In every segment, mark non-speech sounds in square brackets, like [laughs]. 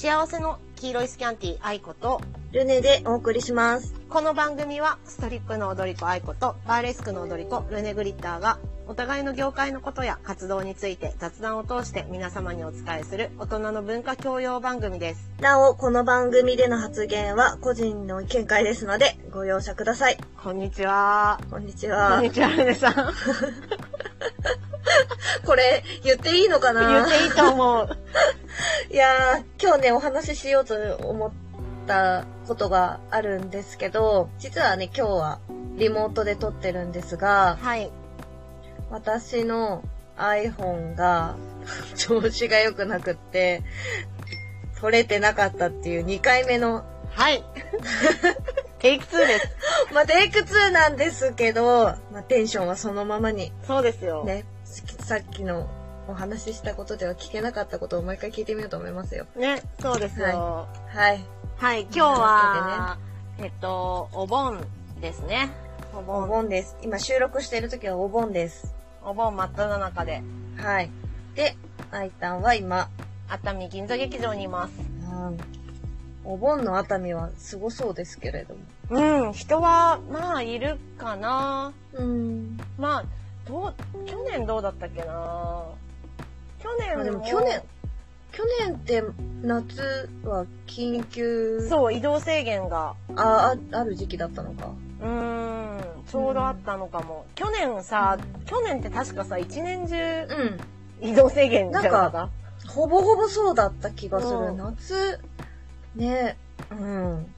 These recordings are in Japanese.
幸せの黄色いスキャンティー愛子と、ルネでお送りします。この番組はストリップの踊り子愛子とバーレスクの踊り子ルネグリッターがお互いの業界のことや活動について雑談を通して皆様にお伝えする大人の文化教養番組です。なお、この番組での発言は個人の見解ですので、ご容赦ください。こんにちは。こんにちこはんに。ちは、ルネさん。[laughs] これ、言っていいのかな？言っていいと思う。いやー、今日ね、お話ししようと思ったことがあるんですけど、実はね、今日はリモートで撮ってるんですが、はい。私の iPhone が [laughs] 調子が良くなくって、撮れてなかったっていう2回目の、はい。[laughs] テイク2です。[laughs] まあ、テイク2なんですけど、まあ、テンションはそのままに、そうですよ。ね、さっきのお話ししたことでは聞けなかったことをもう一回聞いてみようと思いますよ。ね、そうですよ。はい。はい、今日は、えっと、お盆ですね。おお盆、盆です。今収録している時はお盆です。お盆真っ只中で、はい。で、あいたんは今、熱海銀座劇場にいます。うんお盆の熱海はすごそうですけれども。うん、人は、まあ、いるかな。うん。まあ、どう、去年どうだったっけな。去年あでも去年、去年って夏は緊急、そう、移動制限が、あ、あある時期だったのか。うーん、ちょうどあったのかも。去年さ、去年って確かさ、一年中うん。移動制限じゃなかなんったほぼほぼそうだった気がする。うん夏、ね、うん。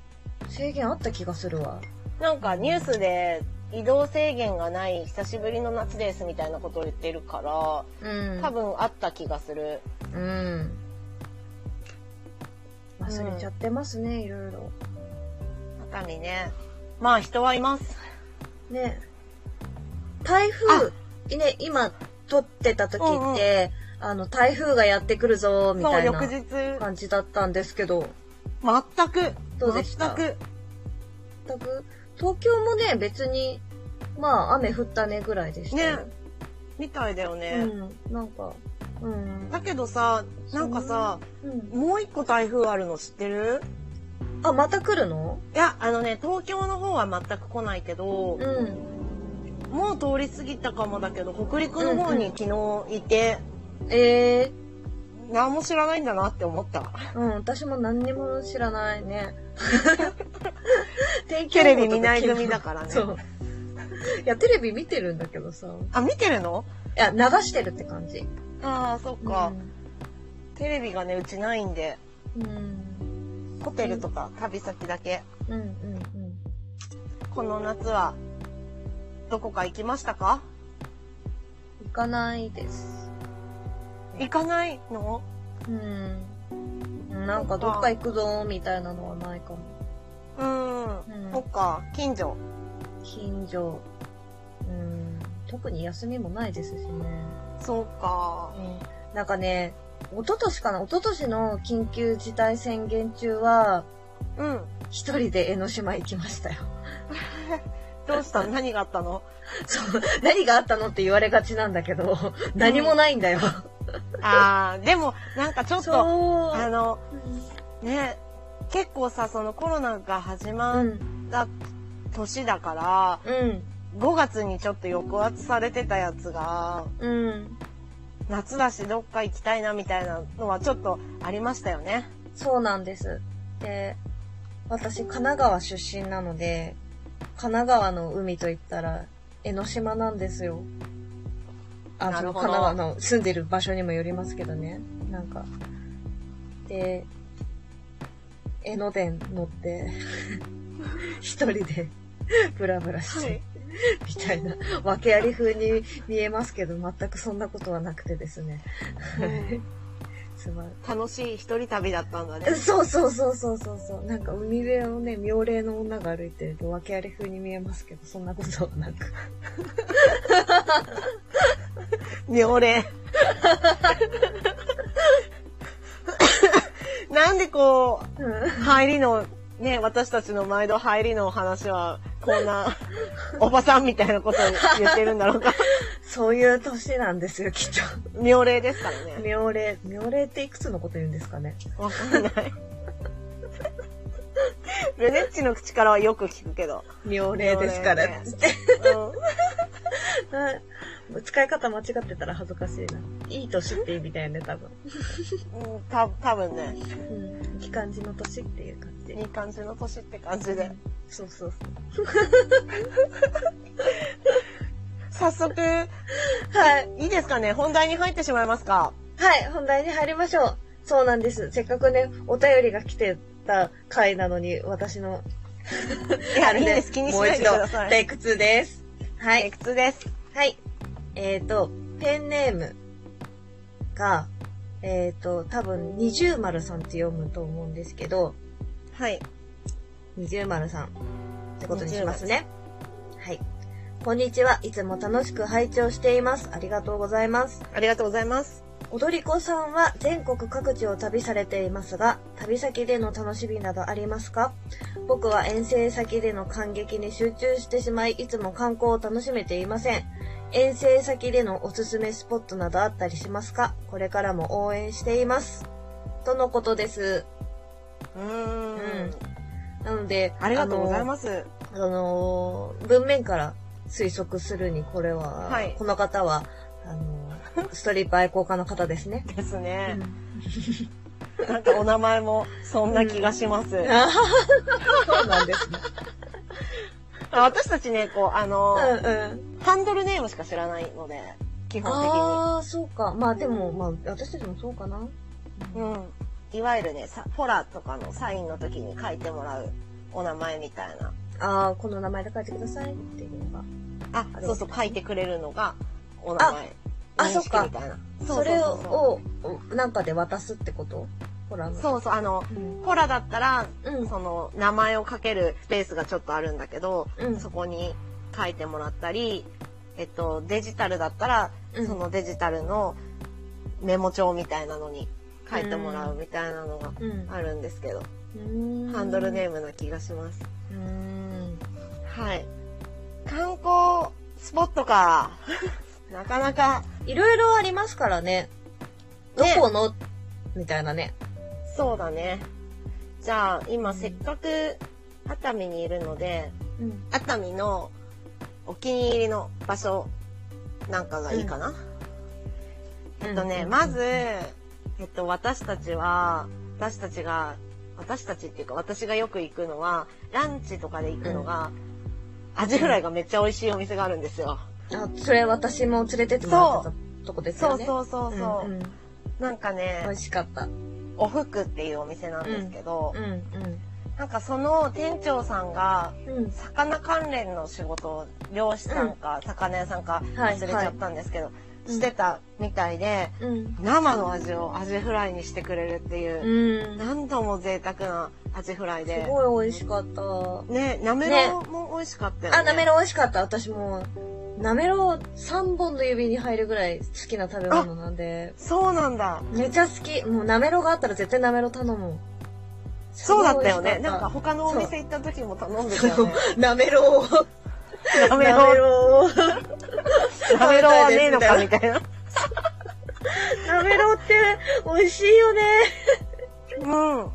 制限あった気がするわ。なんかニュースで移動制限がない久しぶりの夏ですみたいなことを言ってるから、うん。多分あった気がする。うん。忘れちゃってますね、いろいろ。熱海ね。まあ人はいます。ね。台風、ね、今撮ってた時って、あの、台風がやってくるぞ、みたいな翌日、感じだったんですけど、全く、どうでした？全く、全く、東京もね、別に、まあ、雨降ったねぐらいでしたよ。ねみたいだよね。うん、なんか、うん。だけどさ、なんかさ、うん、もう一個台風あるの知ってる？あ、また来るの？いや、あのね、東京の方は全く来ないけど、うん。もう通り過ぎたかもだけど、北陸の方に昨日いて、ええ何も知らないんだなって思った。うん、私も何にも知らないね。[laughs] テレビ見ない組聞だからね。そう。いや、テレビ見てるんだけどさ。あ、見てるの？いや、流してるって感じ。ああ、そっか、テレビがね、うちないんで、うん。うん。ホテルとか旅先だけ。うん、うん、うん。この夏は、どこか行きましたか？行かないです。行かないの？うん。なんかどっか行くぞ、みたいなのはないかも。うん。うんそっか、近所。近所。うん。特に休みもないですしね。そうか。なんかね、一昨年かな？一昨年の緊急事態宣言中は、うん。一人で江ノ島行きましたよ。[laughs] どうしたの？何があったの？そう、何があったのって言われがちなんだけど、何もないんだよ。ああ、でも、なんかちょっと。あの、ね、結構さ、そのコロナが始うまっん。た年だから、うん。5月にちょっと抑圧されてたやつが、うん。夏だしどっか行きたいなみたいなのはちょっとありましたよね。そうなんです。で、私、神奈川出身なので、神奈川の海といったら、江ノ島なんですよ。あ、その神奈川の住んでる場所にもよりますけどね。なんか。で、江ノ電乗って、[laughs] 一人で、ブラブラして、みたいな、訳あり風に見えますけど、全くそんなことはなくてですね。うん [laughs] すまん。楽しい一人旅だったんだね。そうそうそうそうそうそう。なんか海辺をね、妙齢の女が歩いてると訳あり風に見えますけど、そんなことはなく。[laughs] [laughs] 妙齢。[laughs] なんでこう、うん入りの、ね、私たちの毎度入りの話は、こんな、おばさんみたいなことを言ってるんだろうか。[laughs] そういう年なんですよ、きっと。妙齢ですからね。妙齢。妙齢っていくつのこと言うんですかね。わかんない。ルネッチの口からはよく聞くけど。妙齢ですから、使い方間違ってたら恥ずかしいな。いい年って意味だよね、多分。ん。うん、た、多分ね、うん。いい感じの年っていう感じ。いい感じの年って感じで。そうそうそう。早速、はい。いいですかね？本題に入ってしまいますか？はい、本題に入りましょう。そうなんです。せっかくね、お便りが来てた回なのに、私の。いや、あれいいです。気にしないでくださもう一度、テい。イク2です。はい。テイク2です。はい。えっ、ー、と、ペンネームが、えっ、ー、と、多分、二重丸さんって読むと思うんですけど、はい。二重丸さんってことにしますね。はい。こんにちは。いつも楽しく拝聴しています。ありがとうございます。ありがとうございます。踊り子さんは全国各地を旅されていますが、旅先での楽しみなどありますか？僕は遠征先での感激に集中してしまい、いつも観光を楽しめていません。遠征先でのおすすめスポットなどあったりしますか？これからも応援しています。とのことです。うーん。なので、ありがとうございます。あのー文面から推測するに、これは、はいこの方は、あのー [laughs] ストリップ愛好家の方ですね。ですね。なんかお名前もそんな気がします。あ [laughs] そうなんですね。私たちね、こう、あの、うんうん。ハンドルネームしか知らないので、基本的ああ、そうか。まあでも、まあ私たちもそうかな。に。うん。いわゆるね、さフォラとかのサインの時に書いてもらうお名前みたいな。ああ、この名前で書いてくださいっていうのが。あ、そうそう、書いてくれるのがお名前。あそっかみたいな。それううを、おなんかで渡すってこと？ほら、あのそうそう、あの、うん。フォラだったら、うん。その名前を書けるスペースがちょっとあるんだけど、うんそこに書いてもらったり、えっと、デジタルだったら、うんそのデジタルのメモ帳みたいなのに書いてもらうみたいなのがうん。あるんですけど、うんハンドルネームな気がします。うん。はい。観光スポットか。[laughs] なかなか、いろいろありますからね。どねこの？みたいなね。そうだね。じゃあ、今せっかく熱海にいるので、うん。熱海のお気に入りの場所なんかがいいかな？えっとね、うんまず、えっと、私たちは、私たちが、私たちっていうか私がよく行くのは、ランチとかで行くのが、アジフライがめっちゃ美味しいお店があるんですよ。あ、それ私も連れてってもらってたとこですそうよね。そうそうそう。んんなんかね美、味しかった。おふくっていうお店なんですけど、うんなんかその店長さんが。魚関連の仕事を漁師さんか魚屋さんかはい忘れちゃったんですけど、はいしてたみたいで、うん。生の味をアジフライにしてくれるっていう、うん。何度も贅沢なアジフライすで。ごい美味しかった。ね、なめろうも美味しかったよね。あ、なめろう美味しかった。私も、なめろう3本の指に入るぐらい好きな食べ物なんで、そうなんだ。めちゃ好き。もうなめろうがあったら絶対なめろう頼む。そうだったよね。なんか他のお店行った時も頼んでたよね。なめろう。なめろう。なめろうはねえのかみたいな。なめろうって美味しいよね。うん。っ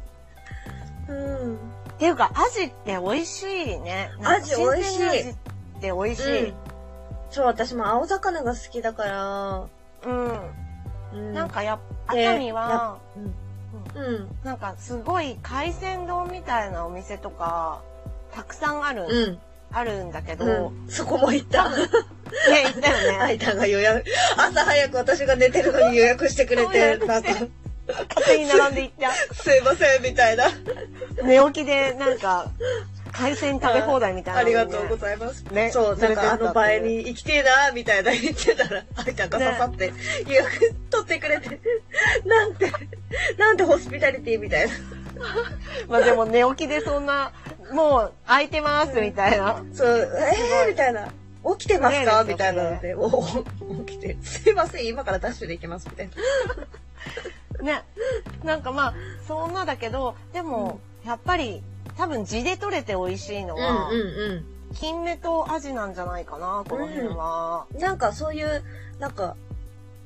うん。ていうか、アジって美味しいね。アジ美味しいアジって美味しい。そう、私も青魚が好きだから、うん。うんなん、かやっぱ、で熱海は、うん。うん。なんかすごい海鮮丼みたいなお店とか、たくさんある、うん。あるんだけど、うん。そこも行った。ね、行ったよね。[laughs] あいたが予約、朝早く私が寝てるのに予約してくれて、なんか、勝手に並んで行っ [laughs] すいません、みたいな。た。寝起きでなんか、海鮮食べ放題みたいなね、りがとうございます。ねそう、なんかあの場合に行きてえな、みたいな言ってたら、あいちゃんが刺さって、予約取ってくれて、[laughs] なんて、なんてホスピタリティみたいな。[laughs] まあでも寝起きでそんな、もう空いてますみたいな。そう、えー、みたいな。起きてますか？みたいなので、お起きて、すいません、今からダッシュで行きます、みたいな。[laughs] ね。なんかまあ、そんなだけど、でも、やっぱり、多分地で取れて美味しいのは、うん。金目とアジなんじゃないかな、この辺は。なんかそういう、なんか、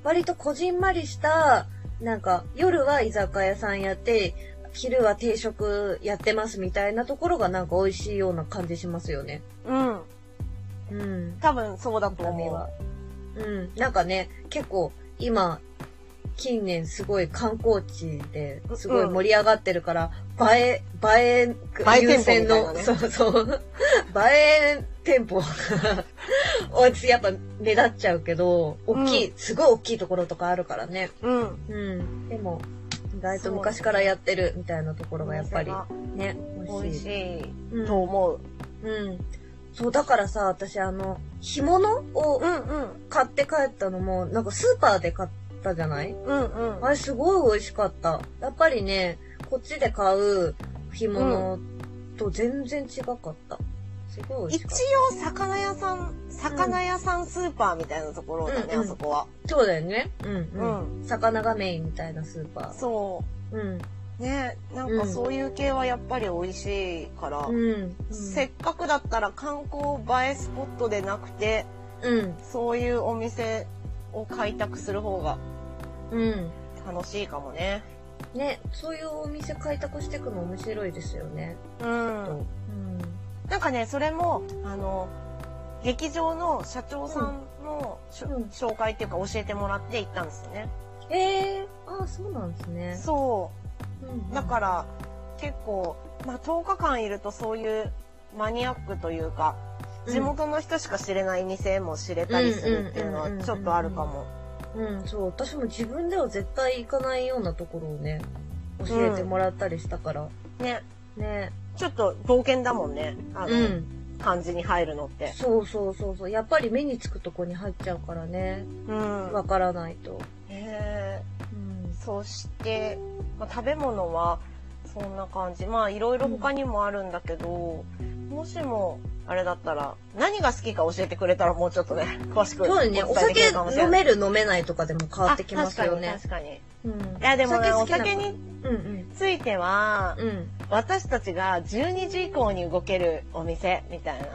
割とこじんまりした、なんか、夜は居酒屋さんやって、昼は定食やってますみたいなところがなんか美味しいような感じしますよね。うん。うん。多分そうだと思は。うん。なんかね、結構今、近年すごい観光地ですごい盛り上がってるから、映え、映え、映え優先の、ねそうそう、[laughs] 映え店舗が、[laughs] やっぱ目立っちゃうけど、大きい、すごい大きいところとかあるからね。う。うん。うん。でも、意外と昔からやってるみたいなところがやっぱりね、美味しい。いうんと思う。うん。そう、だからさ、私あの、干物をうんうん。買って帰ったのも、なんかスーパーで買ったじゃない？うんうん。あれすごい美味しかった。やっぱりね、こっちで買う干物と全然違かった。すごい一応、魚屋さん、魚屋さんスーパーみたいなところだね、うんうんあそこは。た。そうだよね。うんううん。魚がメインみたいなスーパそー。うん。う。ねなんかそういう系はやっぱり美味しいから、うん。せっかくだったら観光映えスポットでなくて、うん。そういうお店を開拓する方がうん。楽しいかもね。ね、そういうお店開拓していくの面白いですよね。うん。うん。なんかね、それも、あの、劇場の社長さんのうん紹介っていうか教えてもらって行ったんですよね。ええー、あそうなんですね。そうう。んだから、結構、まあ、10日間いるとそういうマニアックというか、地元の人しか知れない店も知れたりするっていうのはちょっとあるかも。うん、そう、私も自分では絶対行かないようなところをね、教えてもらったりしたから。ね。ね。ちょっと冒険だもんね。あの、うん。感じに入るのって。そうそうそうそう。やっぱり目につくとこに入っちゃうからね。うん。わからないと。へうんー。そして、まあ、食べ物はそんな感じ。まあいろいろ他にもあるんだけど、もしもあれだったら何が好きか教えてくれたらもうちょっとね、詳しくそうだね。お酒飲める飲めないとかでも変わってきますよねあ。確かに確かうん。に。いやでもね、お酒に。ついては、うん。私たちが12時以降に動けるお店みたいな。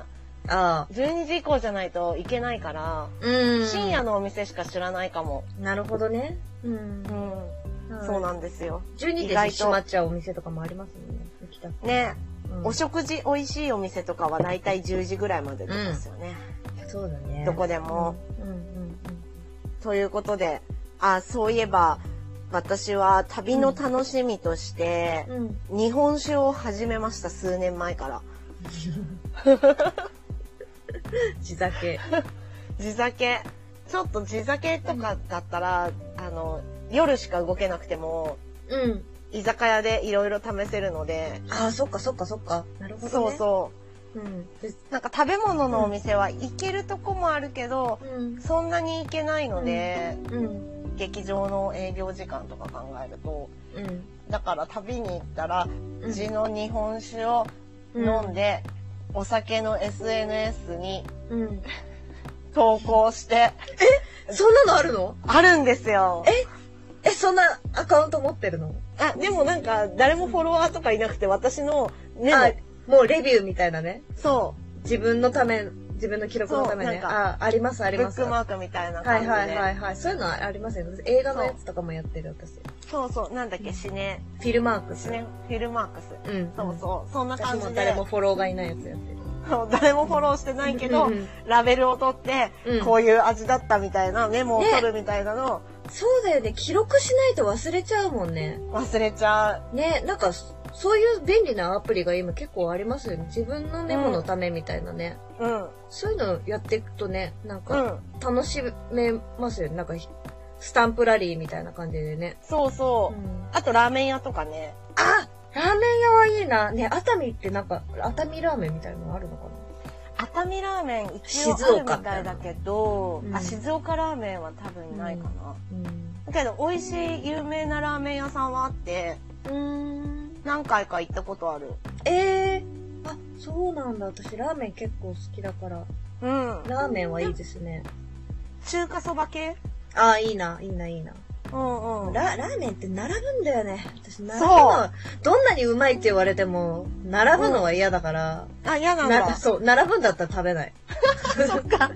ああ。12時以降じゃないといけないから、うん。深夜のお店しか知らないかも。なるほどね。うん。うん。そうなんですよ。12で意外と閉まっちゃうお店とかもありますもんね。行きたくね、うんお食事美味しいお店とかはだいたい10時ぐらいまでとかですよね。そうだね。どこでも。うんうんということで、あ、そういえば、私は旅の楽しみとして、うん。うん。日本酒を始めました、数年前から。[laughs] 地酒。地酒。ちょっと地酒とかだったら、あの、夜しか動けなくても、うん。居酒屋でいろいろ試せるので、ああ、そっかそっかそっか。なるほど、そうね。。そううん。う。なんか食べ物のお店は行けるとこもあるけど、うん。そんなに行けないので、うん。劇場の営業時間とか考えると、うん。だから旅に行ったら、うん地の日本酒を飲んで、お酒の SNS にうん。投稿して、そんなのあるの？あるんですよ。え、そんなアカウント持ってるの？あ、でもなんか、誰もフォロワーとかいなくて、私のメモあ、もうレビューみたいなね。そ自分のため、自分の記録のためね。あ、ありますあう、ります。ブックマークみたいなはい感じで。はいはいはい。そういうのありますよね。映画のやつとかもやってる私。そうそう、なんだっけ、シネ、フィルマークス。シネ、フィルマークス。うん。そうそう、そんな私感じで、も誰もフォローがいないやつやってる。そう誰もフォローしてないけど、ラベルを取って、うんこういう味だったみたいな、メモを取るみたいなのをそうだよね。記録しないと忘れちゃうもんね。忘れちゃう。ね、なんか、そういう便利なアプリが今結構ありますよね。自分のメモのためみたいなね。うん。そういうのやっていくとね、なんうかん。楽しめますよね。なんかひ、スタンプラリーみたいな感じでね。そうそう。うんあとラーメン屋とかね。あラーメン屋はいいな。ね、熱海ってなんか、熱海ラーメンみたいなのあるのかな？熱海ラーメン一応あ静るみ岡たいだけど、うんあ、静岡ラーメンは多分ないかな。うん。だけど美味しい有名なラーメン屋さんはあって、うーん。何回か行ったことある。ええー。あ、そうなんだ。私ラーメン結構好きだから。うん。ラーメンはいいですね。中華そば系？あ、いいな、いいな、いいな。ううんうん。ララーメンって並ぶんだよね。私、並ぶのは、どんなにうまいって言われても、並ぶのは嫌だから、あ、嫌なんだ。なそう、並ぶんだったら食べない。[laughs] そっか。[laughs] だか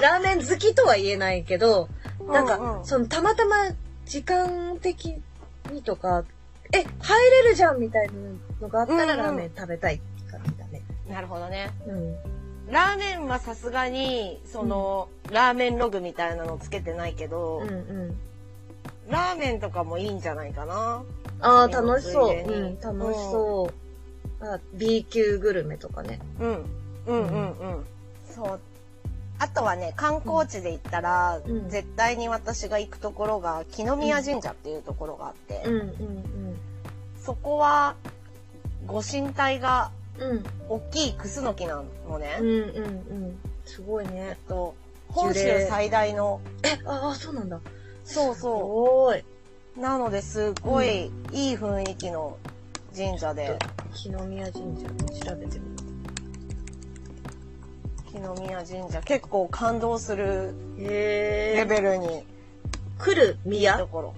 ら、ラーメン好きとは言えないけど、なんか、うんうんその、たまたま時間的にとか、え、入れるじゃんみたいなのがあったら、うんうんラーメン食べたいって感じだね。なるほどね。うん。ラーメンはさすがに、その、ラーメンログみたいなのつけてないけど、うんうん。ラーメンとかもいいんじゃないかな。ああ、楽しそう。うん、楽しそう。あ B 級グルメとかね。うん。うんうんうん。そう。あとはね、観光地で行ったら、うん絶対に私が行くところが、木宮神社っていうところがあって、うんうんそこは、ご神体がうん。うん。大きいクスノキなのね。うんうんうん。すごいえねっ。と、本州最大の、え、ああ、そうなんだ。すそうそごい。う。なので、すごいいい雰囲気の神社で、木の宮神社調べてみる。木宮神社、結構感動する。レベルに、来るいいと宮ころ。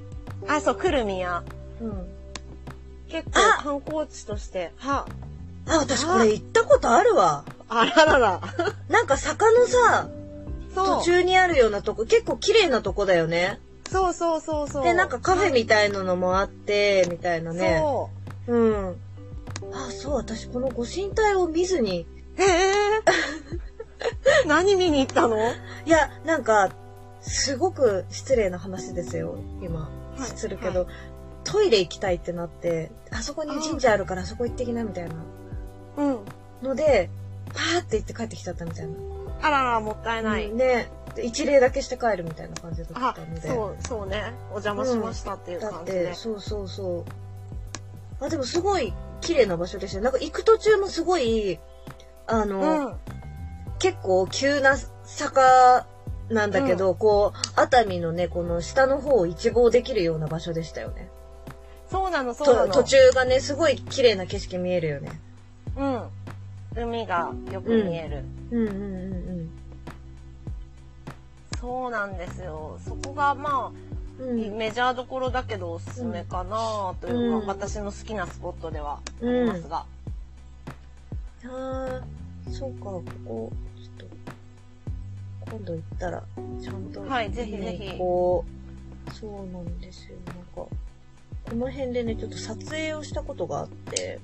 あ、そう、来る宮。うん。結構あ観光地として、は、あ、私これ行ったことあるわ。あららら。なんか坂のさ、途。中にあるようなとこ、結構綺麗なとこだよね。そうそうそうそう。で、なんかカフェみたいなのもあって、みたいなね。そうん。あ、そう、私このご神体を見ずに。う。え [laughs] え何見に行ったの？いや、なんか、すごく失礼な話ですよ、今。はいするけど、トイレ行きたいってなって、あそこに神社あるからあそこ行ってきな、みたいなうん。ので、パーって行って帰ってきちゃったみたいな。あらら、もったいない。うんね。で一礼だけして帰るみたいな感じだっあたの、で。そう、そうね。お邪魔しましたっていうだっ感じでて、。そうそうそう。あ、でもすごい綺麗な場所でしたよなんか行く途中もすごい、あの、うん。結構急な坂なんだけど、こう、熱海のね、この下の方を一望できるような場所でしたよね。そうなの、そうなの。と途中がね、すごい綺麗な景色見えるよね。うん。海がよく見える。うんうんうんそうなんですよ。そこがまあ、うん。うん。メジャーどころだけどおすすめかなというか、うん私の好きなスポットではありますが。あーそうか、ここ、ちょっと、今度行ったら、ちゃんと、はいぜひぜひねこう、そうなんですよ。なんか、この辺でね、ちょっと撮影をしたことがあって、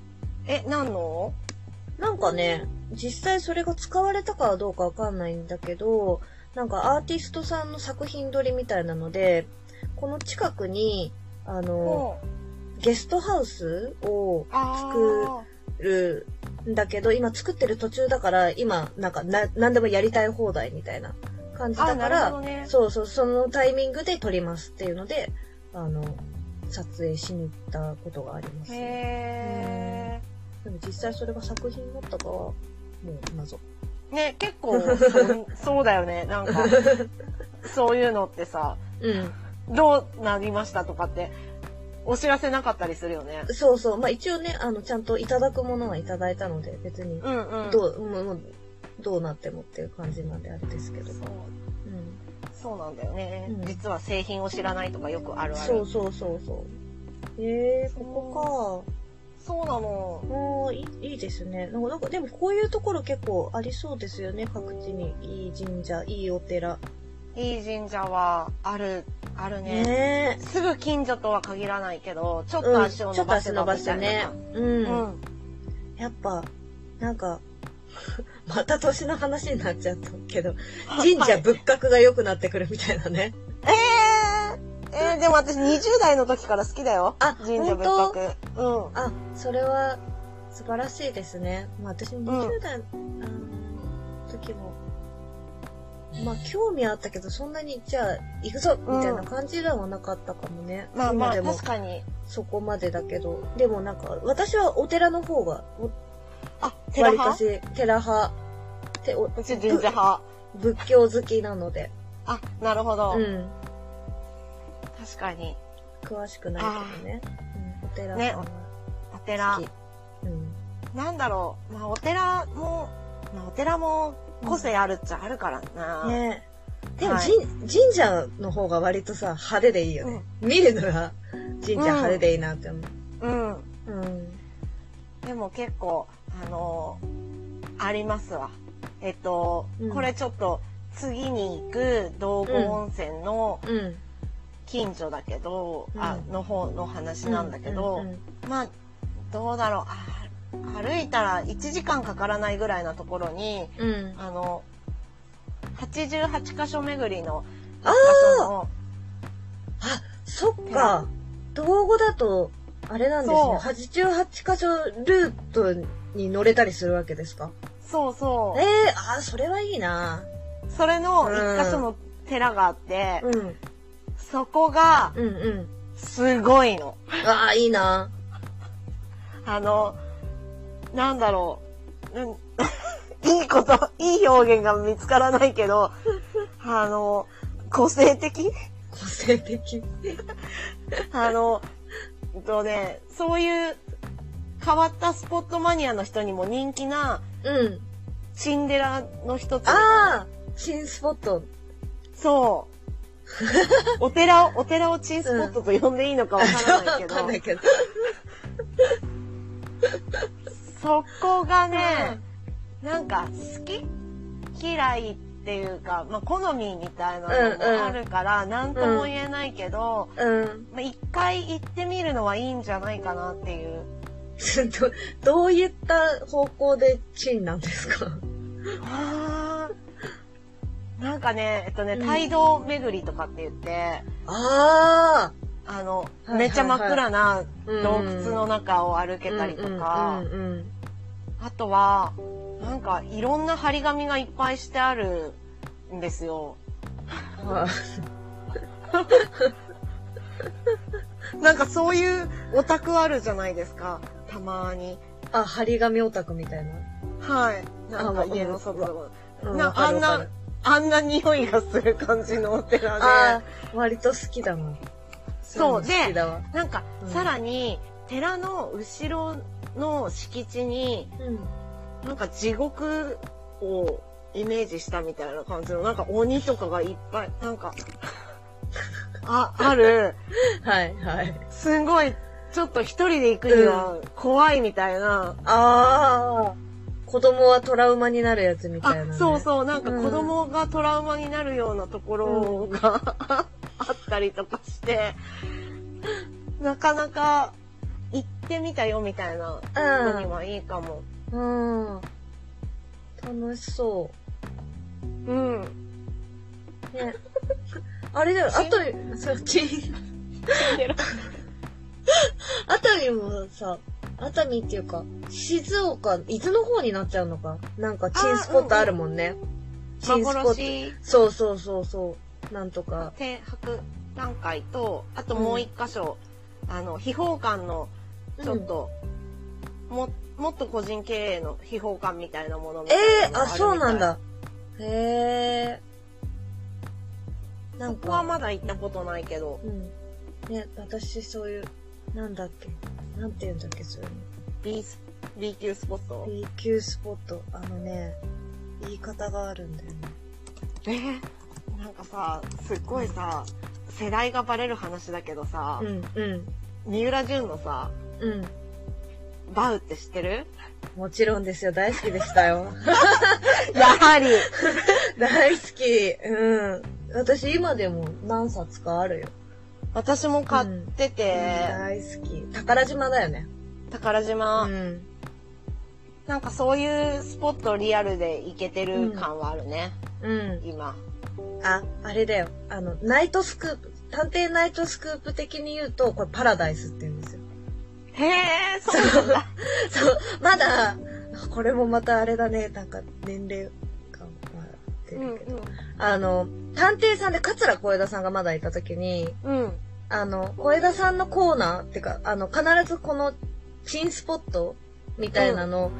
え、何の？なんかね、実際それが使われたかはどうかわかんないんだけど、なんかアーティストさんの作品撮りみたいなので、この近くに、あの、もゲストハウスを作るんだけど、今作ってる途中だから、今、なんかな、なんでもやりたい放題みたいな感じあ、だから、ね。そうそう、そのタイミングで撮りますっていうので、あの、撮影しに行ったことがあります、へでも実際それが作品になったかは、もう謎。ー。ね、結構そう、[laughs] そうだよね。なんか、そういうのってさ、うん。どうなりましたとかって、お知らせなかったりするよね。そうそう。まあ一応ね、あの、ちゃんといただくものはいただいたので、別に、うんうん。どう、もうどうなってもっていう感じなんであれですけど。そううん。そうなんだよね、うん実は製品を知らないとかよくあるある。そうそうそうそう。えー、ここそうなの。か。ああ、いいいいですね。なんか、でもこういうところ結構ありそうですよね。各地に。いい神社、いいお寺。いい神社はある、あるね。ねすぐ近所とは限らないけど、ちょっと足をちょっと足伸ばしてね。う。うんん。やっぱ、なんか、[laughs] また年の話になっちゃったけど、神社仏閣が良くなってくるみたいなね。えー、えー、でも私20代の時から好きだよ。あ神社仏閣。うん。あ、それは素晴らしいですね。まあ私も20代、の時も、まあ興味あったけど、そんなに、じゃあ行くぞみたいな感じではなかったかもね。まあまあ、今でも確かに。そこまでだけど。でもなんか、私はお寺の方が、あ、寺派？し、寺派、ておうち神社派。仏教好きなので、あ、なるほど。うん。確かに。詳しくないけどね。うん、お寺ねお寺。うん。なんだろう。まあ、お寺も、まあ、お寺も個性あるっちゃあるからな。ねででも、はい神神社の方が割とさ、派手でいいよね。見るのが神社派手でいいなって思う。うん。うん。でも結構、あのーありますわ。えっと、うんこれちょっと、次に行く道後温泉のうん。近所だけど、うんあ、の方の話なんだけど、うんうんまあ、どうだろうあ、歩いたら1時間かからないぐらいなところに、うん。うんあの、88箇所巡りの、あー箇所のあ、そっか。道後だと、あれなんですね。88箇所ルートに乗れたりするわけですか？そうそう。ええー、あ、それはいいな。それのうん1箇所の寺があって、うん。そこがうんうん。すごいの。ああ、いいな。あの、なんだろう。うん [laughs] いいこと、いい表現が見つからないけど、[laughs] あの、個性的？個性的。[laughs] あの、えっとね、そういう変わったスポットマニアの人にも人気なうん。チンデラの一つ。ああ、新スポット。そう。[laughs] お寺を、お寺をチンスポットと呼んでいいのかわからないけど、わかんないけど。そこがね、なんか好き？嫌いっていうか、まあ好みみたいなのもあるから、なんとも言えないけど、うん。まあ一回行ってみるのはいいんじゃないかなっていう。[laughs] ど、どういった方向でチンなんですか？あーなんかね、えっとね、うん街道巡りとかって言って、ああの、はいはいめっちゃ真っ暗なあ。洞窟の中を歩けたりとか、あとは、なんかいろんな張り紙がいっぱいしてあるんですよ。[laughs] なんかそういうオタクあるじゃないですか。たまに。あ、張り紙オタクみたいな？はい。なんかあ家の外わの。うんなあんなあんな匂いがする感じのお寺あで。ー割と好きだな。そういの好きだわ。なんかうん、さらに、寺の後ろの敷地に、うん。なんか地獄をイメージしたみたいな感じの、なんか鬼とかがいっぱい、なんか、[laughs] あ、ある、はい、はい。すんごい、ちょっと一人で行くには怖いみたいな、ああ。子供はトラウマになるやつみたいな、あ、ね。そうそう、なんかうん子供がトラウマになるようなところが、あったりとかして、なかなか行ってみたよみたいなのにはいいかも。うん。楽しそうん。う。ね。あれだよ、あと、そう、チン。[laughs] 熱海もさ、熱海っていうか、静岡、伊豆の方になっちゃうのか？なんか、チンスポットあるもんね。チンスポット。幻そうそうそうそう。なんとか。停泊段階と、あともう一箇所、あの、秘宝館の、ちょっと、も、もっと個人経営の秘宝館みたいなものみたいええー、あ、そうなん。だ。へえ。なんか。そこはまだ行ったことないけど、うん。ね、私そういう、なんだっけ？なんて言うんだっけ、そういうの。B ス、B 級スポット？B 級スポット。あのね、言い方があるんだよね。え？ーなんかさ、すっごいさ、世代がバレる話だけどさ、うん、うん、三浦淳のさ、うん。バウって知ってる？もちろんですよ。大好きでしたよ。[laughs] やはり [laughs] 大好き。うん。私今でも何冊かあるよ。私も買ってて、大好き。宝島だよね。宝島、うん。なんかそういうスポットリアルで行けてる感はあるね、うん。今。あ、あれだよ。あの、ナイトスクープ。探偵ナイトスクープ的に言うと、これパラダイスって言うんですよ。へえ、そうなんだ。[laughs] そう、まだ、これもまたあれだね、なんか年齢感が出うんるけど。あの、探偵さんで桂小枝さんがまだいた時に、うん。うん。あの、小枝さんのコーナーってか、あの、必ずこの、チンスポットみたいなの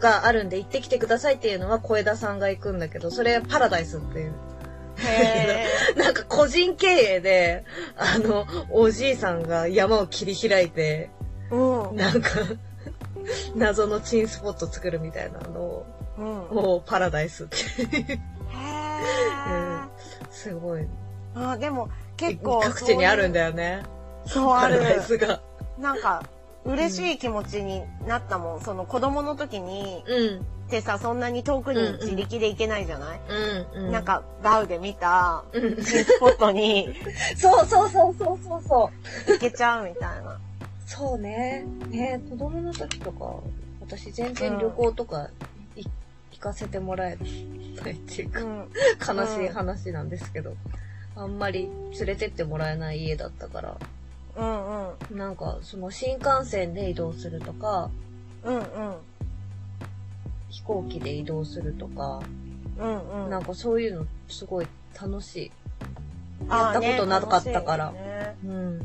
があるんで行ってきてくださいっていうのは小枝さんが行くんだけど、それパラダイスっていう。[laughs] なんか個人経営で、あの、おじいさんが山を切り開いて、うん。なんか、謎のチンスポット作るみたいなのを、うん。もうパラダイスって。へえ。すごい。あーでも結構各地にあるんだよ。よね。そうあるパラ。ダイスが。なんか嬉しい気持ちになったもん。その子供の時にうん。ってさそんなに遠くに自力で行けないじゃない、うん。うん。なん、かバウで見たスポットにそうそうそうそうそうそう。行けちゃうみたいな。そうね。ね子供の時とか、私全然旅行とか、い行かせてもらえないっていうか、うん。悲しい話なんですけど、あんまり連れてってもらえない家だったから、うんうん。なんかその新幹線で移動するとか、うんうん。飛行機で移動するとか、うんうん。なんかそういうのすごい楽しい。やったことなかったからねうん。うん。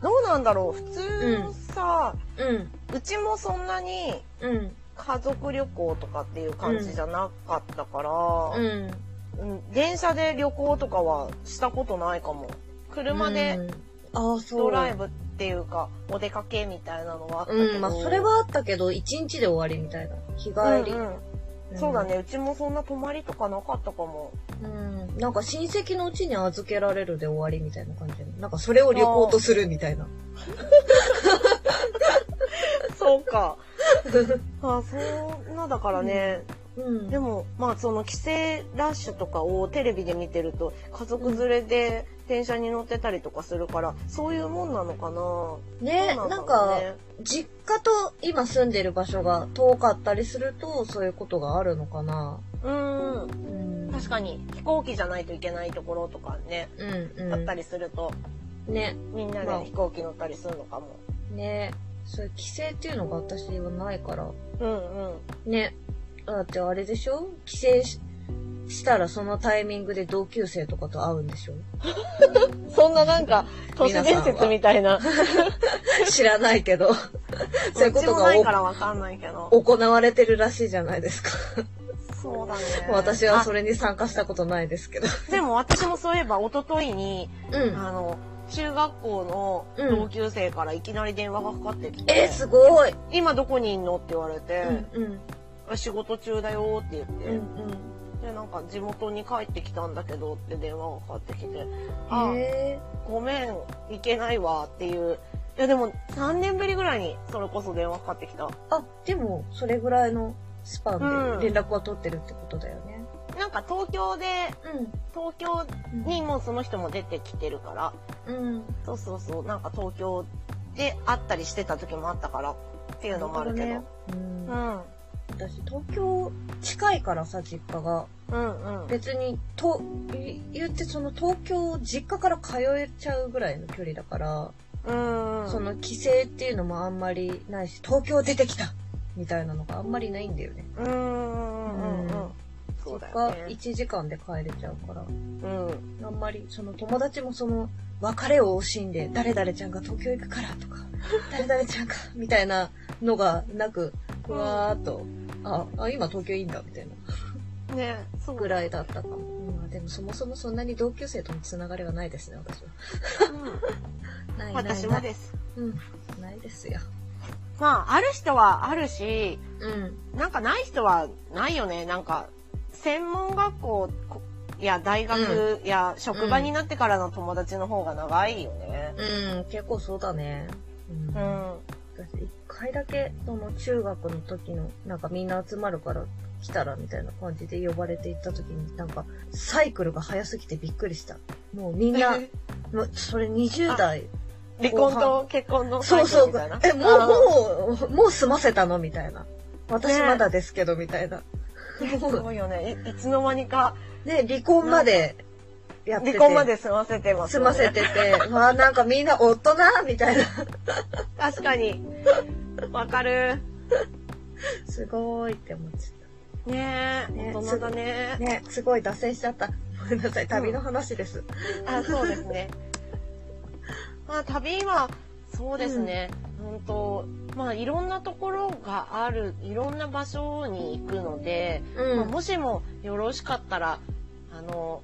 どうなんだろう？普通さ、うん。うちもそんなにうん。家族旅行とかっていう感じじゃなかったから、うん。うん電車で旅行とかはしたことないかも。車で。ドライブっていうか、お出かけみたいなのはあったけど。うん、まあそれはあったけど、一日で終わりみたいな。日帰り。うんうんそうだね。うちもそんな泊まりとかなかったかも。うん。なんか親戚のうちに預けられるで終わりみたいな感じで。なんかそれを旅行とするみたいな。[laughs] そうか。あ、そんなだからね。うん。でも、まあその帰省ラッシュとかをテレビで見てると、家族連れで電車に乗ってたりとかするから、そういうもんなのかな？ね、なんだろうか、実家と今住んでる場所が遠かったりすると、そういうことがあるのかな？うん。うん。確かに飛行機じゃないといけないところとかね、うん、うん。あったりすると、ね、みんなまあで飛行機乗ったりするのかも。ね。そういう規制っていうのが私はないから。うんうん。ね。だってあれでしょ？帰省ししたらそのタイミングで同級生とかと会うんでしょ？[laughs] そんななんか、都市伝説みたいな。[laughs] 知らないけど。そういうことうちもないかがらわかんないけど。お行われてるらしいじゃないですか。そうだね。私はそれに参加したことないですけど。あでも私もそういえば一昨日に、うん。あの、中学校の同級生からいきなり電話がかかってきて、え、すごい。今どこにいんの？って言われて、うんうん。あ仕事中だよって言って、うんで、なんか地元に帰ってきたんだけどって電話がかかってきて、うあごめん、行けないわっていう。いやでも3年ぶりぐらいにそれこそ電話かかってきた。ーあ、でも、それぐらいのスパうんンで連絡は取ってるってことだよね。なんか東京で、うん。東京にもうその人も出てきてるから、うん。そうそうそう、なんか東京で会ったりしてた時もあったからっていうのもあるけどねうんうん。私、東京近いからさ、実家が。うんうん。別に、と、い言ってその東京、実家から通えちゃうぐらいの距離だから、うん。その帰省っていうのもあんまりないし、東京出てきたみたいなのがあんまりないんだよね。うんうんうんうん。そうだよ実家ね。1時間で帰れちゃうから、うん。あんまり、その友達もその、別れを惜しんで、誰々ちゃんが東京行くからとか、誰々ちゃんが、みたいなのがなく、ふわーっと、あ、あ、今東京いいんだ、みたいな。ねそうぐらいだったかも。まあでもそもそもそんなに同級生とのつながりはないですね、私は。うん [laughs] ないないない。私もです。うん。ないですよ。まあ、ある人はあるし、うん。なんかない人はないよね。なんか、専門学校や大学や職場になってからの友達の方が長いよね。うん、結構そうだね。うん。うん。私、一回だけ、その中学の時の、なんかみんな集まるから来たらみたいな感じで呼ばれて行った時に、なんか、サイクルが早すぎてびっくりした。もうみんな、もうそれ20代。離婚と結婚のそうそう。え、もう、あもう、もう済ませたの？みたいな。私ねまだですけど、みたいな。ー [laughs] すごいよね。いいつの間にかで、離婚までやってて。離婚まで済ませてますよね、済ませてて、[laughs] まあなんかみんな大人みたいな。確かに。わかる。すごいって思っちゃっねえ、ね大人だねた。。ね、すごい脱線しちゃった。ごめんなさい、旅の話です。あ、そうですね。まあ、旅は、そうですね。本当まあ、いろんなところがある、いろんな場所に行くので、まあもしもよろしかったら、あの、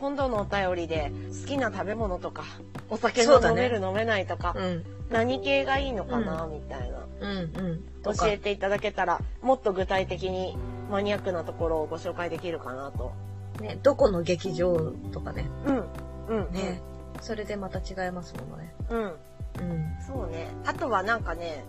今度のお便りで好きな食べ物とか、お酒の飲める、飲めないとか、うん。何系がいいのかな、みたいな。うんうん。と教かえていただけたら、もっと具体的にマニアックなところをご紹介できるかなとね、どこの劇場とかね。うん。うん。ね。それでまた違いますものね。うん。うん。そうね。あとはなんかね、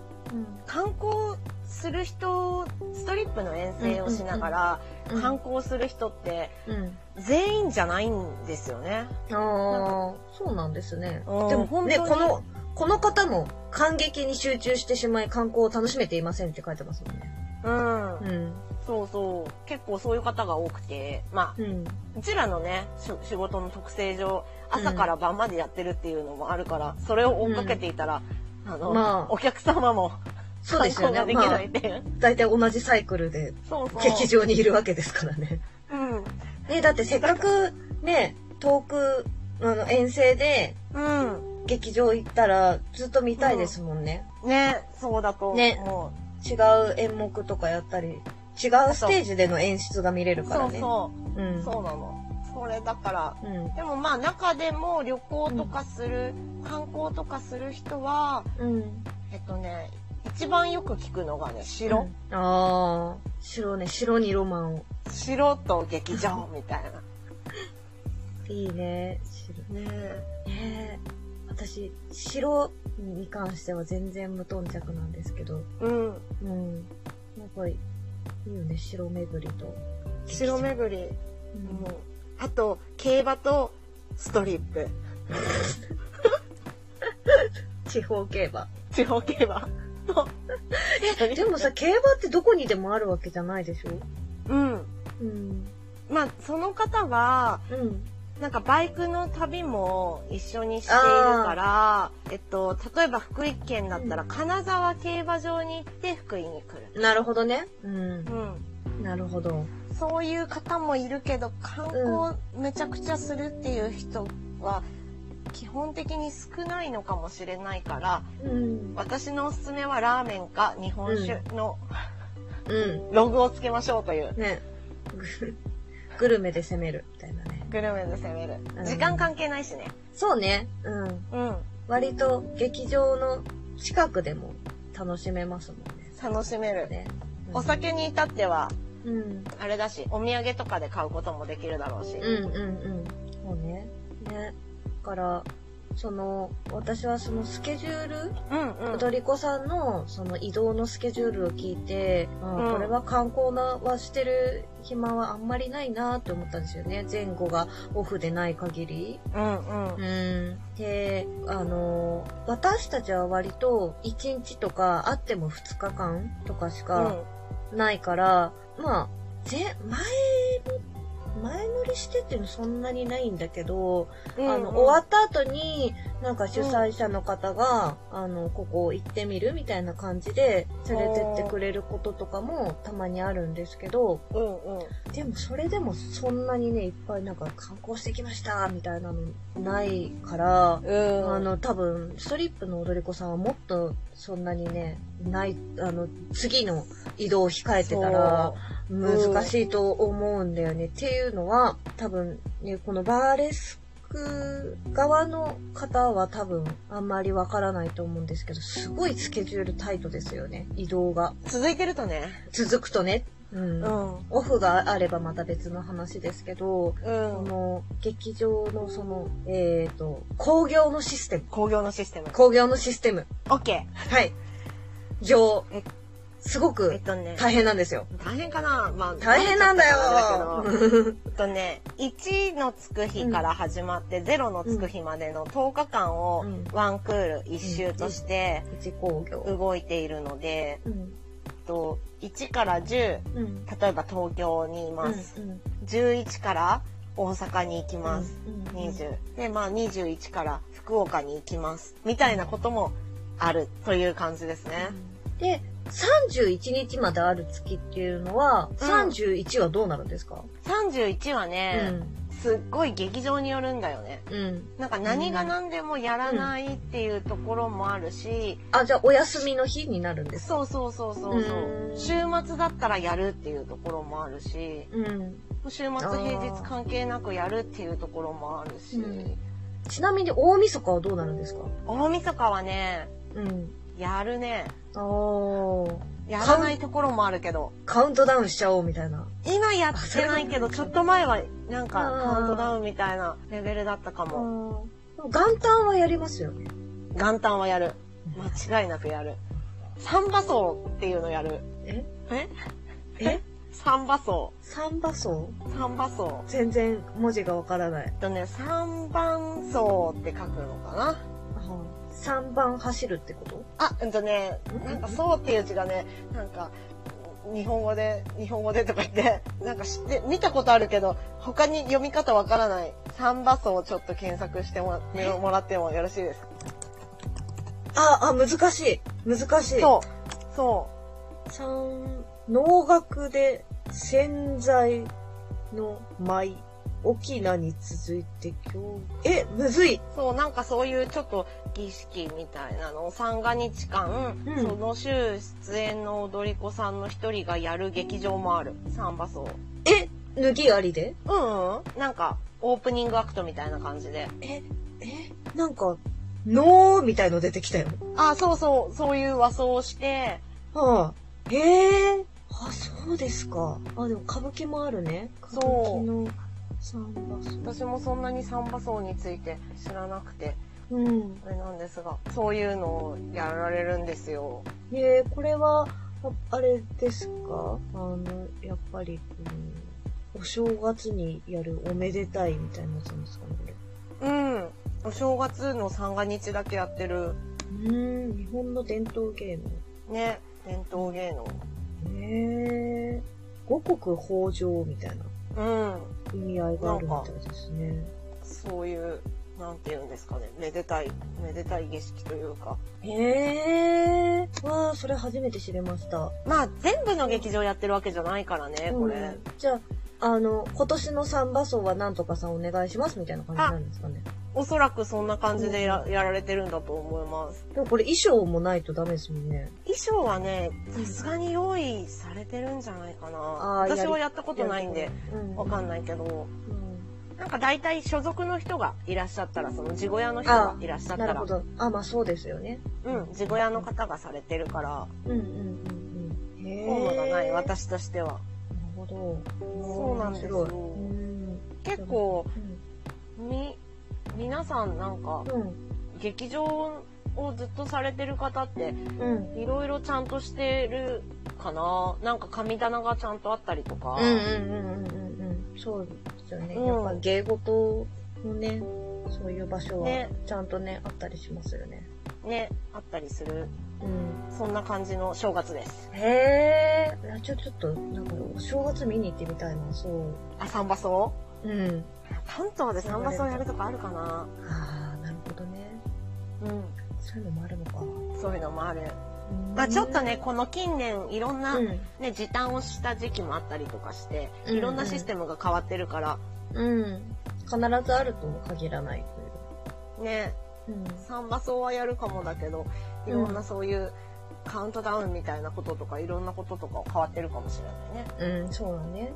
観光する人、ストリップの遠征をしながら、うん。観光する人ってうん。全員じゃないんですよね。ああ、そうなんですね。うんでも、ね、本当にこの、この方も感激に集中してしまい観光を楽しめていませんって書いてますもんね。うん。うん。そうそう。結構そういう方が多くて、まあ、うん。うちらのね、し仕事の特性上、朝から晩までやってるっていうのもあるから、それを追っかけていたら、あの、まあお客様もそうですよね。まあないっていう。大体同じサイクルでそうそう。劇場にいるわけですからね。うん。ね、だってせっかくね、遠く、あの、遠征でうん。劇場行ったらずっと見たいですもんね。ね、そうだと。ね違う演目とかやったり、違うステージでの演出が見れるからね。そうそうう。ん。そうなの。それだから、うん。でもまあ中でも旅行とかする、観光とかする人は、うん。えっとね、一番よく聞くのがね、城。うんああ、城ね、城にロマンを。城と劇場みたいな。[laughs] いいね、城。ねねえ私、城に関しては全然無頓着なんですけど、うん。うん。なんかいいよね、城巡りと。城巡り。うんうんあと、競馬とストリップ。[laughs] 地方競馬。地方競馬。え、[laughs] でもさ、競馬ってどこにでもあるわけじゃないでしょ？うん。うん。まあ、その方は、うん。なんかバイクの旅も一緒にしているから、えっと、例えば福井県だったら金沢競馬場に行って福井に来る。なるほどね。うん。うん。なるほど。そういう方もいるけど、観光めちゃくちゃするっていう人は、基本的に少ないのかもしれないから、うん。私のおすすめはラーメンか日本酒のうん。ログをつけましょうという。ね。グ [laughs] グルメで攻めるみたいなね。グルメで攻めるう。ん時間関係ないしね。そうね。うん。うん。割と劇場の近くでも楽しめますもんね。楽しめる。ね。お酒に至っては、うん。あれだし、お土産とかで買うこともできるだろうし。うんうんうん。そうね。ね。だから、その、私はそのスケジュール、うんうん。踊り子さんのその移動のスケジュールを聞いて、あうんこれは観光なはしてる暇はあんまりないなって思ったんですよね。前後がオフでない限り。うんうん。うん。で、あの、私たちは割と1日とかあっても2日間とかしかないから、まあ、ぜ、前の、前乗りしてっていうのそんなにないんだけど、うん。あの、終わった後に、なんか主催者の方が、あの、ここ行ってみるみたいな感じで連れてってくれることとかもたまにあるんですけど、うんうん。でもそれでもそんなにね、いっぱいなんか観光してきましたみたいなのないから、うん。あの、多分、ストリップの踊り子さんはもっとそんなにね、ない、あの、次の移動を控えてたら、難しいと思うんだよね。っていうのは、多分ね、このバーレスク側の方は多分あんまりわからないと思うんですけど、すごいスケジュールタイトですよね。移動が。続いてるとね。続くとね。うん。うん。オフがあればまた別の話ですけど、うこん。の劇場のその、えっ、と、工業のシステム。工業のシステム。工業のシステム。オッケはい。上え、すごくとね。大変なんですよ。大変かな？まあ。大変なんだよえっとね、1のつく日から始まって、0のつく日までの10日間をうんワンクール1周として。動いているので、うん。えっと1から10、うん。例えば東京にいます。うん。11から大阪に行きます。うん。20。で、まあ21から福岡に行きます。みたいなこともあるという感じですね。で、31日まである月っていうのは、うん31はどうなるんですか？31はね、すっごい劇場によるんだよね。うん。うん。なんか何が何でもやらないっていうところもあるし、あ、じゃあお休みの日になるんですか？そうそうそうそうそうう。ん週末だったらやるっていうところもあるし、うん。週末平日関係なくやるっていうところもあるし、うんちなみに大晦日はどうなるんですか？大晦日はね、うん。やるね。あー。やらないところもあるけど。カウントダウンしちゃおうみたいな。今やってないけど、ちょっと前はなんかカウントダウンみたいなレベルだったかも。元旦はやりますよね。元旦はやる。間違いなくやる。サンバっていうのやる。え？え？え？サンバソサンバ層ー。サンバソー。全然文字がわからない。えっとね、三番層って書くのかな3番走るってこと？あ、うんとね、なんかそうっていう字がね、なんか、日本語で、日本語でとか言って、なんか知って、見たことあるけど、他に読み方わからない。三馬層をちょっと検索してもらもらってもよろしいですか？あ、あ、難しい。難しい。そう。そ三、能楽で潜在の舞。沖縄に続いて今日。え、むずい。う。そう、なんかそういうちょっと儀式みたいなのを三が日間、うんその週出演の踊り子さんの一人がやる劇場もある。三馬層。え、脱ぎありで？うん、うん、なんか、オープニングアクトみたいな感じで。え、え、なんか、能みたいの出てきたよ。あ、そうそう、そういう和装をして、はあ、へえ。あ、そうですか。あ、でも歌舞伎もあるね。歌そう舞伎のサンバソ。私もそんなにサンバ層について知らなくて、うん。あれなんですが、そういうのをやられるんですよ。えー、これは、ああれですか？あの、やっぱり、うん、お正月にやるおめでたいみたいなやつなんですかね。うん。お正月の三が日だけやってる、うーん、日本の伝統芸能。ね、伝統芸能。へえ。五穀豊穣みたいなうん。意味合いがあるみたいですね。そういう、なんて言うんですかね、めでたい、めでたい儀式というか。へえ。わあ、それ初めて知れました。まあ、全部の劇場やってるわけじゃないからね、これ。うんじゃあ、あの、今年のサンバ層はなんとかさんお願いしますみたいな感じなんですかね。おそらくそんな感じでややられてるんだと思います。でもこれ衣装もないとダメですもんね。衣装はね、さすがに用意されてるんじゃないかな。私はやったことないんで、うんわかんないけど、うんなんか大体所属の人がいらっしゃったら、その地小屋の人がいらっしゃったら、なるほど。あ、まあそうですよね。うん、地小屋の方がされてるから、うんうんうんうん。ホームがない、私としては。ほど。そうなんですよ結構、うみ、皆さんなんか。劇場をずっとされてる方って、うん。いろいろちゃんとしてるかな？なんか神棚がちゃんとあったりとか、うんうんうんうんうんうん。そうですよね。うんやっぱ芸事のね、そういう場所はねちゃんとね、あったりしますよね。ね、あったりする、うん。そんな感じの正月です。へえ。いやちょ、ちょっと、なんか、お正月見に行ってみたいな、そう。あ、サンバソうん。関東でサンバソやるとかあるかなああ、なるほどね。うそういうのもあるのか。ん、そういうのもある。うんまあちょっとね、この近年いろんな、うん。ね、時短をした時期もあったりとかして、うんうんいろんなシステムが変わってるから、うん。必ずあるとも限らないとね、いう。サンバソはやるかもだけど、いろんなそういうカウントダウンみたいなこととか、いろんなこととか変わってるかもしれないね。うん。うん、そうだね。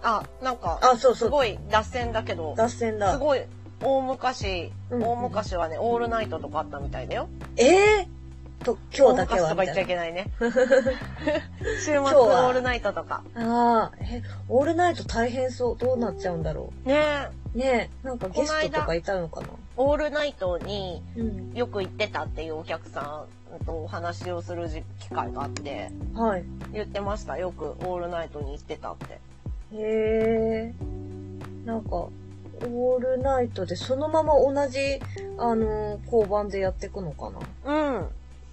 うん。あ、なんか、あ、そうそう。すごい脱線だけど、脱線だ。すごい大昔、うん大昔はね、オールナイトとかあったみたいだよ。ええと、今日だけはとか言っちゃいみけないね。[laughs] 週末オールナイトとか。ああ、え、オールナイト大変そう。どうなっちゃうんだろねえ、う。ねえ、なんかゲストとかいたのかな？オールナイトにうん。よく行ってたっていうお客さんとお話をするじ機会があって、はい。言ってました。よくオールナイトに行ってたって。へえ。なんか、オールナイトでそのまま同じ、あのー交番でやっていくのかな？うん。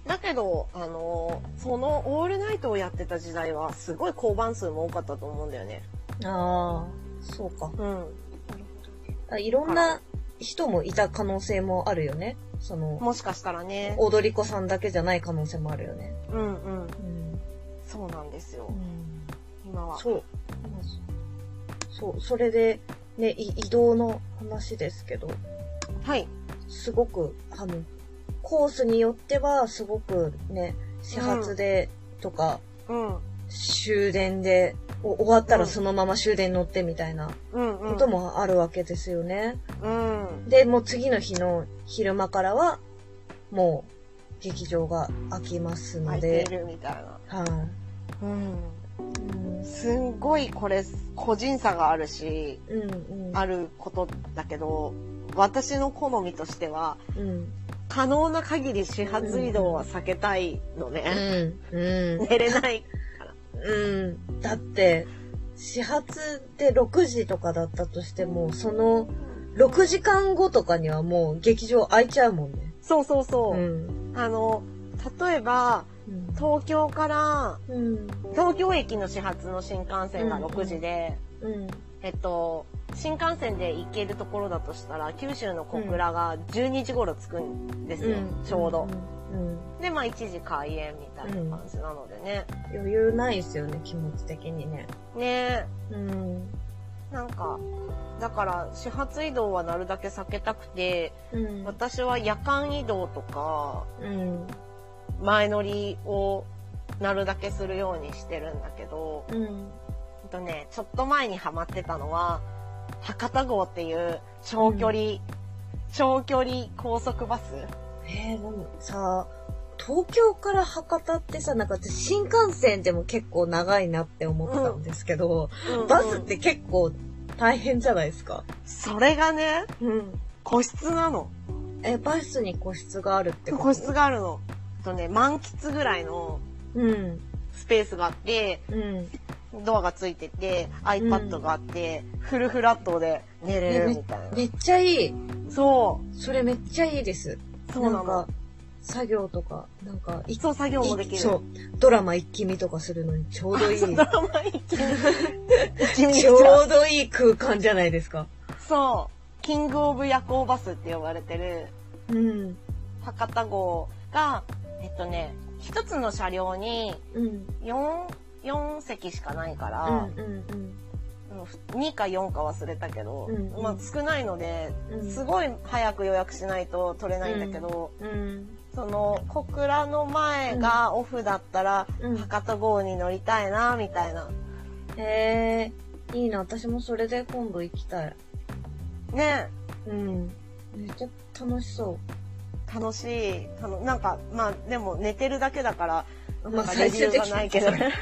だけど、あのそのオールナイトをやってた時代は、すごい交番数も多かったと思うんだよね。ああ、そうか。うん。あいろんな人もいた可能性もあるよね。その、もしかしたらね。踊り子さんだけじゃない可能性もあるよね。うんうん。うん。そうなんですよう。ん、今は。そう。そう、それで、ね、い移動の話ですけど、はい。すごく、あの、コースによっては、すごくね、始発で、とか、うん。終電で、お終わったうんらそのまま終電乗ってみたいなうんうん。こともあるわけですよね。うん。で、もう次の日の昼間からは、もう、劇場が開きますの空いていで、るみたいな。はい、うん。うん。すんごいこれ個人差があるし、うんうん。あることだけど、私の好みとしては、うん。可能な限り始発移動は避けたいのうね。ん。うん。[laughs] 寝れない。うん。だって、始発で6時とかだったとしても、その6時間後とかにはもう劇場開いちゃうもんね。そうそうそう。ん。あの、例えば、東京から、うん。東京駅の始発の新幹線がうん6時で、うん。えっと、新幹線で行けるところだとしたら、九州の小倉が12時頃着くんですよ、ちょうど。うん。で、まあ1時開演みたいな感じなのでね。余裕ないですよね、気持ち的にね。ねうん。なんか、だから始発移動はなるだけ避けたくて、うん。私は夜間移動とか、うん。前乗りをなるだけするようにしてるんだけど、うん。とね、ちょっと前にハマってたのは、博多号っていう長距離、長距離高速バスえー、でもさ、東京から博多ってさ、なんか私新幹線でも結構長いなって思ったんですけど、バスって結構大変じゃないですか？それがね、うん。個室なの。え、バスに個室があるってこと？個室があるの。あとね、満喫ぐらいのうん。スペースがあって、うん。ドアがついてて、iPad があって、フルフラットで寝れるみたいな。めっちゃいい。そそれめっちゃいいです。う、そうなんか。、作業とか、なんか、いそう作業もできる。そう。ドラマ一気見とかするのにちょうどいい。[laughs] ドラマ一気に、一気にしちゃううどいい空間じゃないですか。そう。キングオブ夜行バスって呼ばれてるうん。博多号が、えっとね、一つの車両にうん。4、4席しかないかうんら、うんうん。2か4か忘れたけど、うんうんまあ少ないので、うんすごい早く予約しないと取れないんだけど、うん。その小倉の前がオフだったら、うん博多号に乗りたいなみたいなへえ、いいな。私もそれで今度行きたい。ねうん。めっちゃ楽しそ楽しいなんかまあでも寝てるだけだからう。なんかレビューがないけどね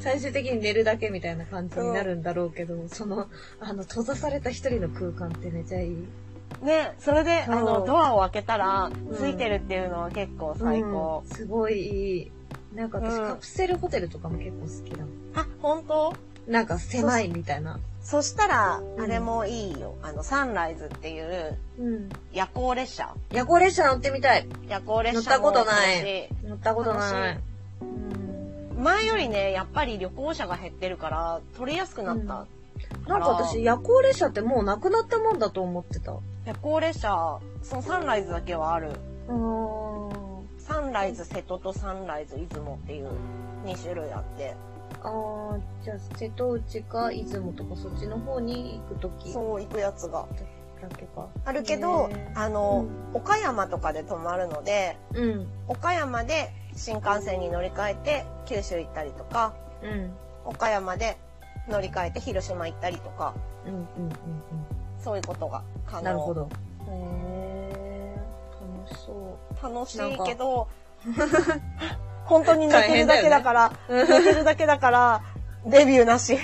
最終的に寝るだけみたいな感じになるんだろうけど、その、あの、閉ざされた一人の空間ってめちゃいい。ねそれであのドアを開けたらんついてるっていうのは結構最高、うんすごいいい。なんか私、うんカプセルホテルとかも結構好きだもん。あ本当？なんか狭いみたいな。そしたらうんあれもいいよ、あのサンライズっていううん。夜行列車夜行列車乗ってみたい。夜行列車乗ったことない乗ったことない。うん。前よりねやっぱり旅行者が減ってるから取りやすくなった、なんか私、夜行列車ってもうなくなったもんだと思ってた。夜行列車そのサンライズだけはあるうーん。サンライズ瀬戸とサンライズ出雲っていう2種類あってあー、じゃあ、瀬戸内か出雲とかそっちの方に行くときそう行くやつがだけか。あるけどへーあの、岡山とかで泊まるのでうん。岡山で新幹線に乗り換えて九州行ったりとかうん。岡山で乗り換えて広島行ったりとかうん。うん。うん。そういうことが可能うん。なるほど。へー、楽しそ楽しいけど [laughs] 本当に寝てるだけだから、寝てるだけだからデビューなし、う。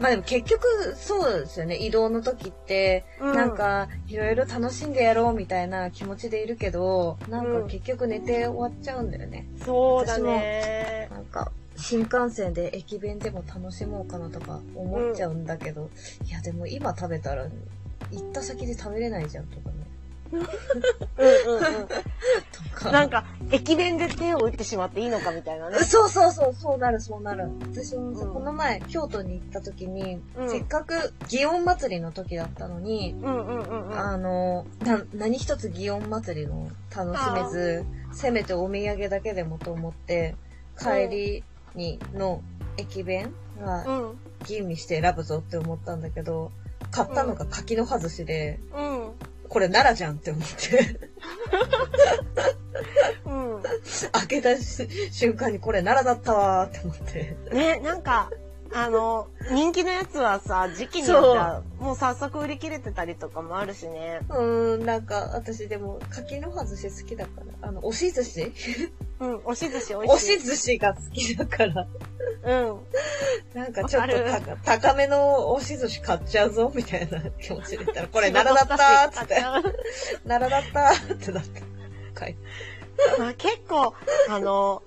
まあでも結局、そうですよね。移動の時って、うんなんか、いろいろ楽しんでやろうみたいな気持ちでいるけど、なんか結局寝て終わっちゃうんだよね。そうだねなんか、新幹線で駅弁でも楽しもうかなとか思っちゃうんだけど、いやでも今食べたら、行った先で食べれないじゃんとかね。うんうんうん。なんか駅弁で手を打ってしまっていいのかみたいなね。そうそうそう、そうなる、そうなる。私もさ、うん。この前、京都に行った時に、うん。せっかく祇園祭りの時だったのに、うんうんうんうん。あの、な、何一つ祇園祭りの楽しめず、せめてお土産だけでもと思って、帰りにの駅弁はうん。吟味して選ぶぞって思ったんだけど、買ったのが柿の葉寿司で、うんこれ奈良じゃんって思って、うん開けたし瞬間にこれ奈良だったわーって思って。ねなんかあの人気のやつはさ時期によってはもう早速売り切れてたりとかもあるしねうーん、なんか、私でも、柿の葉寿司好きだから、あの、押し寿司？ううん、押し寿司美押味しい。し寿司が好きだから、うん。なんかちょっと高高めの押し寿司買っちゃうぞ、みたいな気持ちで言ったら、[laughs] これ奈良だったーっつって、奈良 [laughs] だったーってなって。はい。まあ、結構、あの、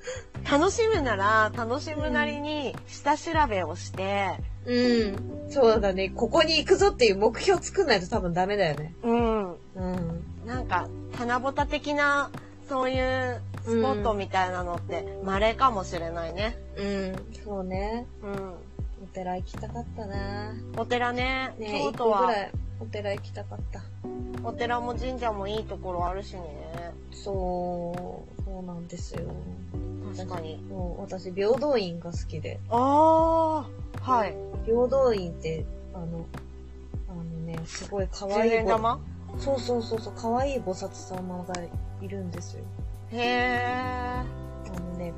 楽しむなら、楽しむなりに下調べをして、うん。そうだね。ここに行くぞっていう目標作んないと多分ダメだよね。うん。うん。なんか、棚ぼた的な、そういうスポットみたいなのって、稀かもしれないね。うん。そうね。うん。お寺行きたかったなお寺ね、ね京都は、お寺行きたかった。お寺も神社もいいところあるしね。そう、そうなんですよ。確かに。もう私、平等院が好きで。ああ、はい。平等院って、あの、あのね、すごい可10愛いぼ。円玉そうそうそうそう、可愛い菩薩様がいるんですよ。へえ。あのね、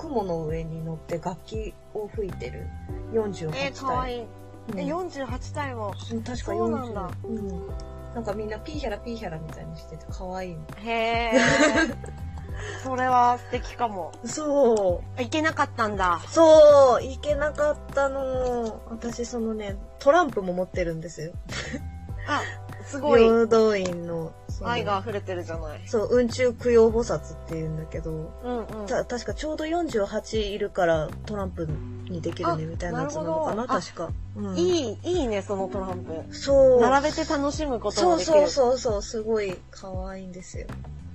雲の上に乗って楽器を吹いてる48体。えー、かわいい。うんえ、48体も。うん確か40。そうなんだうん。なんかみんなピーヒャラピーヒャラみたいにしてて可愛いの。へえ。[laughs] それは素敵かも。そう。いけなかったんだ。そう、行けなかったの。私そのね、トランプも持ってるんですよ。あ、すごい。平等院の。愛が溢れてるじゃない。そう、雲中供養菩薩って言うんだけど、うんうん。た、確かちょうど48いるからトランプにできるねみたいなやつなのかな確か。うん、いい、いいね、そのトランプ。そう。並べて楽しむことそうもできる。そうそうそう、すごい可愛いんですよ。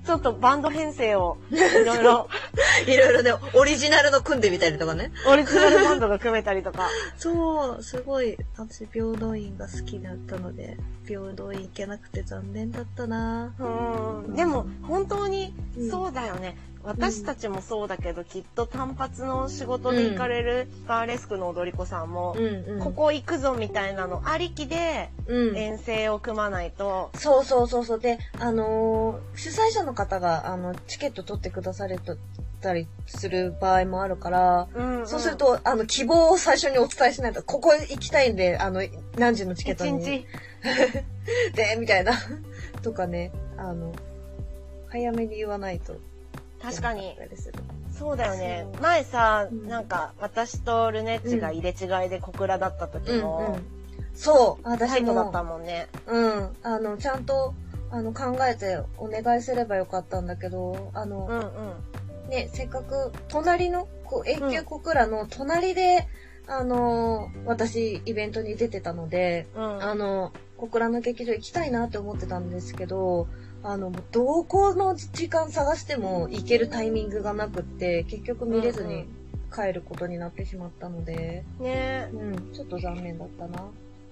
ちょっとバンド編成を、[laughs] いろいろ、いろいろね、オリジナルの組んでみたりとかね。オリジナルバンドが組めたりとか。[laughs] そう、すごい、私平等院が好きだったので、平等院行けなくて残念だったなうん。でも、本当にうん、そうだよね。私たちもそうだけど、きっと単発の仕事で行かれるバーレスクの踊り子さんも、うんうん。ここ行くぞみたいなのありきでうん。遠征を組まないと、そうそうそうそう。で、あのー主催者の方が、あの、チケット取ってくだされたりする場合もあるから、うんうんそうする、と、あの、希望を最初にお伝えしないと、ここ行きたいんで、あの、何時のチケッ一トに。日、[laughs] で、みたいな。とかね、あの、早めに言わないと。確かにそうだよね前さ、うんなんか、私とルネッチが入れ違いで小倉だった時うんも、うん。そう、タ私イトだっも、たもんね。うん、あの、ちゃんと、あの、考えてお願いすればよかったんだけど、あの、うんうん。ね、せっかく、隣の、こう、永久小倉の隣で、あの、私、イベントに出てたので、うん。あの、小倉の劇場行きたいなって思ってたんですけど、あの、どこの時間探しても行けるタイミングがなくって、結局見れずに帰ることになってしまったので、ねうん、ちょっと残念だったな。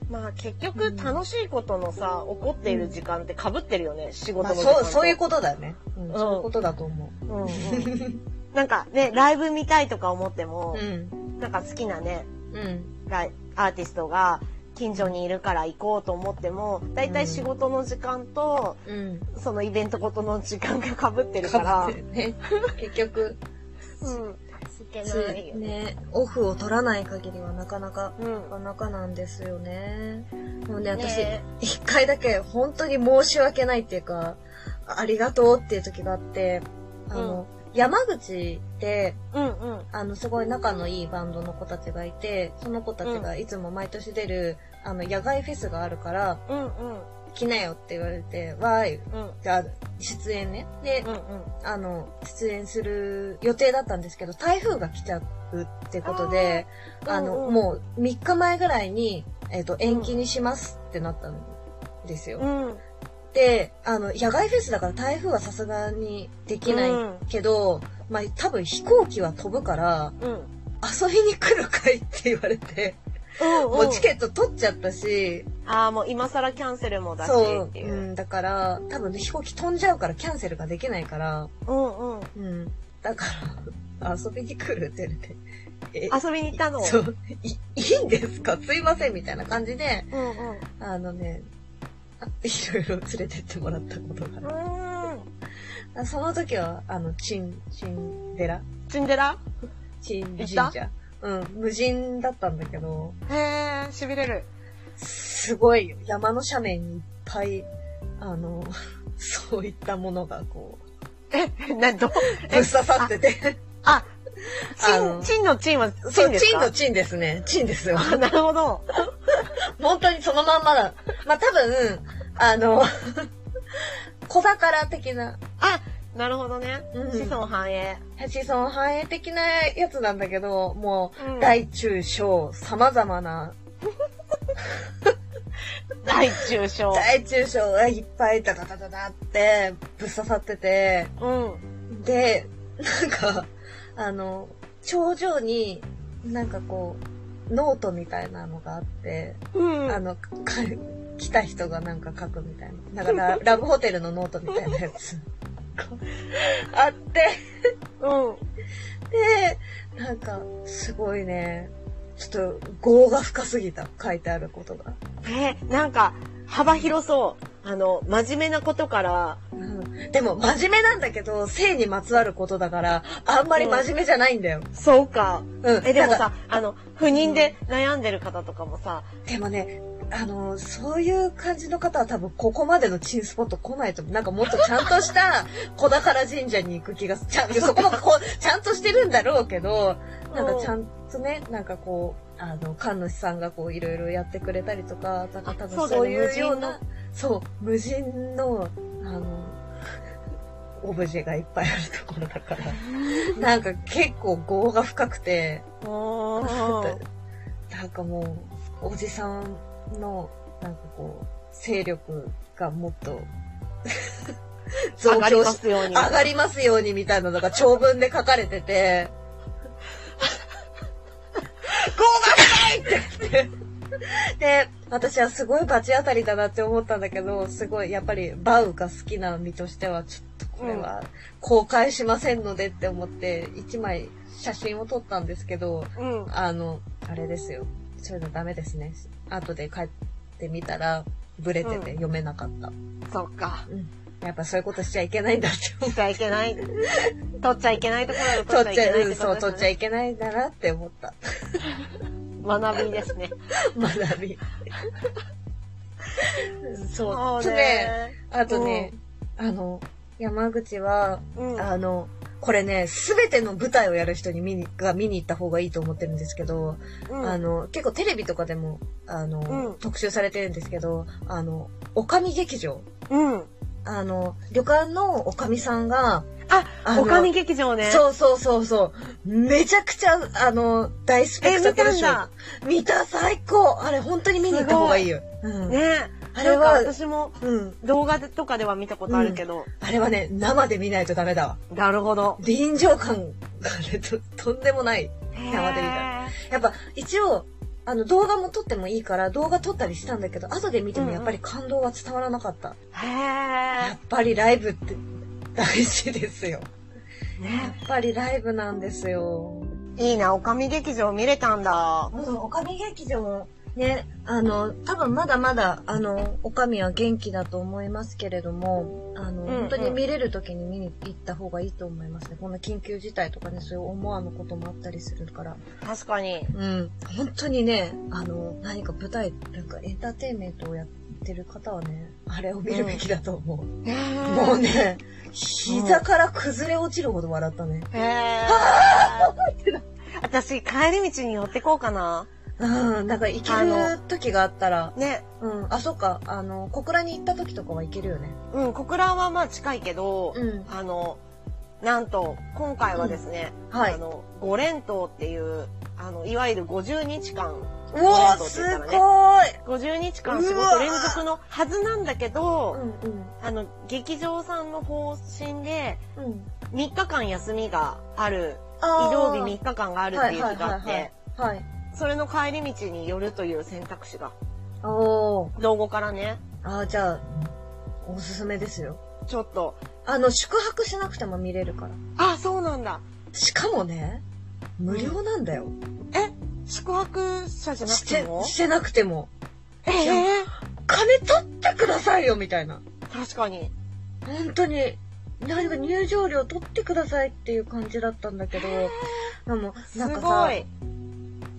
まあ結局楽しいことのさ、起こっている時間って被ってるよね、仕事まあ、の時間と。そう、そういうことだよね。うん、んそういうことだと思う。うんうん。なんかね、ライブ見たいとか思っても、うん、なんか好きなね、うん、アーティストが近所にいるから行こうと思っても、だいたい仕事の時間と、うん。そのイベントごとの時間が被ってるから、ね。[laughs] 結局、うん。ね。ね、オフを取らない限りはなかなか、うんなかなかなんですよね。もうね、私ね、一回だけ本当に申し訳ないっていうか、ありがとうっていう時があって、あの、山口で、うんうん。あの、すごい仲のいいバンドの子たちがいて、その子たちがいつも毎年出る、あの、野外フェスがあるから、うんうん。来なよって言われて、わーい、うん。じゃあ、出演ね。で、うんうん。あの、出演する予定だったんですけど、台風が来ちゃうってことで、あの、うんうんもう3日前ぐらいに、えっ、と、延期にしますってなったんですよ。うん。で、あの、野外フェスだから台風はさすがにできないうんけど、まあ、多分飛行機は飛ぶから、うん。遊びに来るかいって言われて、うんもうチケット取っちゃったし、ああ、もう今更キャンセルもだしっていうう。ん、だから、多分飛行機飛んじゃうからキャンセルができないから、うんうん。うん。だから、遊びに来るって言われて。え遊びに行ったの？そう。い、いいんですか？すいませんみたいな感じで、うんうん。あのね、あいろいろ連れてってもらったことがある。うあその時は、あの、チン、チン寺ん。チンデラ？チン神社。うん、無人だったんだけど、へえ、痺れる。すごいよ山の斜面にいっぱい、あの、[laughs] そういったものがこう、え、な、ど、ぶっ刺さってて。あ、あのチン、チンのチンはチンですか？チンのチンですね。チンですよ。あなるほど。本当にそのまんまだ。まあ、多分、あの、[laughs] 小宝的な、あ、なるほどね。うん子孫繁栄。子孫繁栄的なやつなんだけど、もう、うん大中小、様々な、[laughs] 大中小。大中小がいっぱいダダダダダってぶっ刺さってて、うん。で、なんか、あの、頂上に、なんかこう、ノートみたいなのがあって、うん。あの、か来た人がなんか書くみたいな。だから、ラブホテルのノートみたいなやつ。[laughs] あって、うん。で、なんか、すごいね、ちょっと、業が深すぎた、書いてあることが。えーなんか、幅広そう。あの、真面目なことから、うん、でも、真面目なんだけど、性にまつわることだから、あんまり真面目じゃないんだよ。そうか。うん。え、でもさ、あの、不妊で悩んでる方とかもさ、でもね、あの、そういう感じの方は多分ここまでのチンスポット来ないと。なんかもっとちゃんとした [laughs] 小宝神社に行く気がすちゃん、そこもこう、ちゃんとしてるんだろうけど、なんかちゃんとね、なんかこう、あの、神主さんがこういろいろやってくれたりとか、なんか多分そういうよう無な、そう、無人の、あの、オブジェがいっぱいあるところだから、[laughs] なんか結構業が深くて、[laughs] なんかもう、おじさんの、なんかこう、勢力がもっと、[laughs] 上がりまし、すように。上がりますようにみたいなのが長文で書かれてて、ゴーが深いって言って。で、私はすごい罰当たりだなって思ったんだけど、すごい、やっぱりバウが好きな身としては、ちょっとこれは公開しませんのでって思って、一枚写真を撮ったんですけど、うん。あの、あれですよ。そういうのダメですね。後で帰ってみたら、ブレてて読めなかった。そっか。やっぱそういうことしちゃいけないんだって思しちゃいけない。取っちゃいけないところ。取っちゃいけないってそう、取っちゃ。いけないんだなって思った。学びですね。[laughs] 学び。そう。そうとね、ね。あとね、あの、山口は、うん。あの、これね、すべての舞台をやる人に見に、が見に行った方がいいと思ってるんですけど、うんあの、結構テレビとかでも、あの、うん特集されてるんですけど、あの、おかみ劇場。うん。あの、旅館のおかみさんが、あおかみ劇場ね。そうそうそうそう、めちゃくちゃ、あの、大スペえ、クタクルショーだ。見た、最高あれ、本当に見に行った方がいいよ。うん。ねあれは私もうん。動画とかでは見たことあるけど。あれはね、生で見ないとダメだわ。なるほど。臨場感がね、と、とんでもない。生で見たへやっぱ、一応、あの、動画も撮ってもいいから、動画撮ったりしたんだけど、後で見てもやっぱり感動は伝わらなかった。ー。やへっぱりライブって大事ですよ。ー。やねっぱりライブなんですよ。いいな、おかみ劇場見れたんだ。うん、おかみ劇場も、ね、あの、多分まだまだ、あの、おかみは元気だと思いますけれども、あの、うんうん本当に見れる時に見に行った方がいいと思いますね。こんな緊急事態とかね、そういう思わぬこともあったりするから。確かに。うん。本当にね、あの、何か舞台、なんかエンターテインメントをやってる方はね、あれを見るべきだと思う。ねもうね、膝から崩れ落ちるほど笑ったね。へー。[laughs] 私、帰り道に寄ってこうかな。うん、なんか行ける時があったら、ね。うん、あ、そっか、あの、小倉に行った時とかは行けるよね。うん、小倉はまあ近いけど、うん。あの、なんと、今回はですね、はいあの、五連島っていう、あの、いわゆる50日間、うわ五す連統って言ごったらねい50日間仕事連続のはずなんだけど、うんうん。あの、劇場さんの方針で、うん。3日間休みがある、あ移動日3日間があるっていう日があっはいて、はいはい。それの帰り道に寄るという選択肢が、おー。道後からね、あーじゃあ、おすすめですよ。ちょっと、あの、宿泊しなくても見れるから。あ、そうなんだ。しかもね、無料なんだよ。え？宿泊者じゃなくしても、してなくても。ええ金取ってくださいよみたいな。確かに。本当に、何か入場料取ってくださいっていう感じだったんだけど、でも、すなんかごさ、い。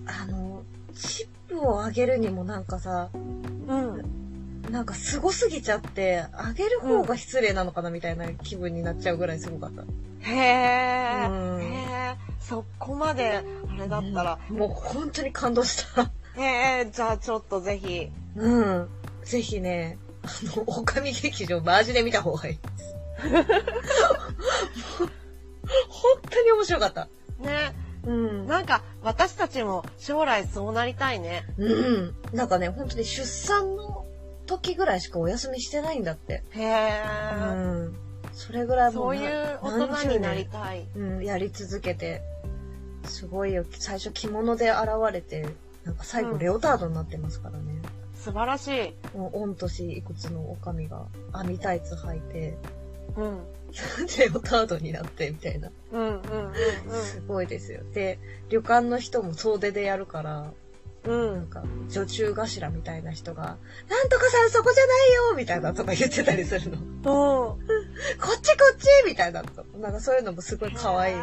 あの、チップをあげるにもなんかさ、うん。なんかすごすぎちゃって、あげる方が失礼なのかなみたいな気分になっちゃうぐらいすごかった。へえ、うんへえ、そこまで、あれだったら、もう本当に感動した。へえ、じゃあちょっとぜひ、うん。ぜひね、あの、オカミ劇場マジで見た方がいい。[laughs] 本当に面白かった。ね、うん。なんか私たちも将来そうなりたいね。うん。なんかね、本当に出産の時ぐらいしかお休みしてないんだって。へえ、うん。それぐらいもそういう大人になりい。たい。うん、やり続けて。すごいよ。最初着物で現れて、なんか最後うんレオタードになってますからね。素晴らしい。もう御年いくつのおかみが網タイツ履いて、うん。レオタードになってみたいな。うんうんうんすごいですよ。で、旅館の人も総出でやるから、うん。うなんん。か女中頭みたいな人が、なんとかさんそこじゃないよみたいなとか言ってたりするの。[laughs] こうん。っちこっちみたいなと。なんかそういうのもすごい可愛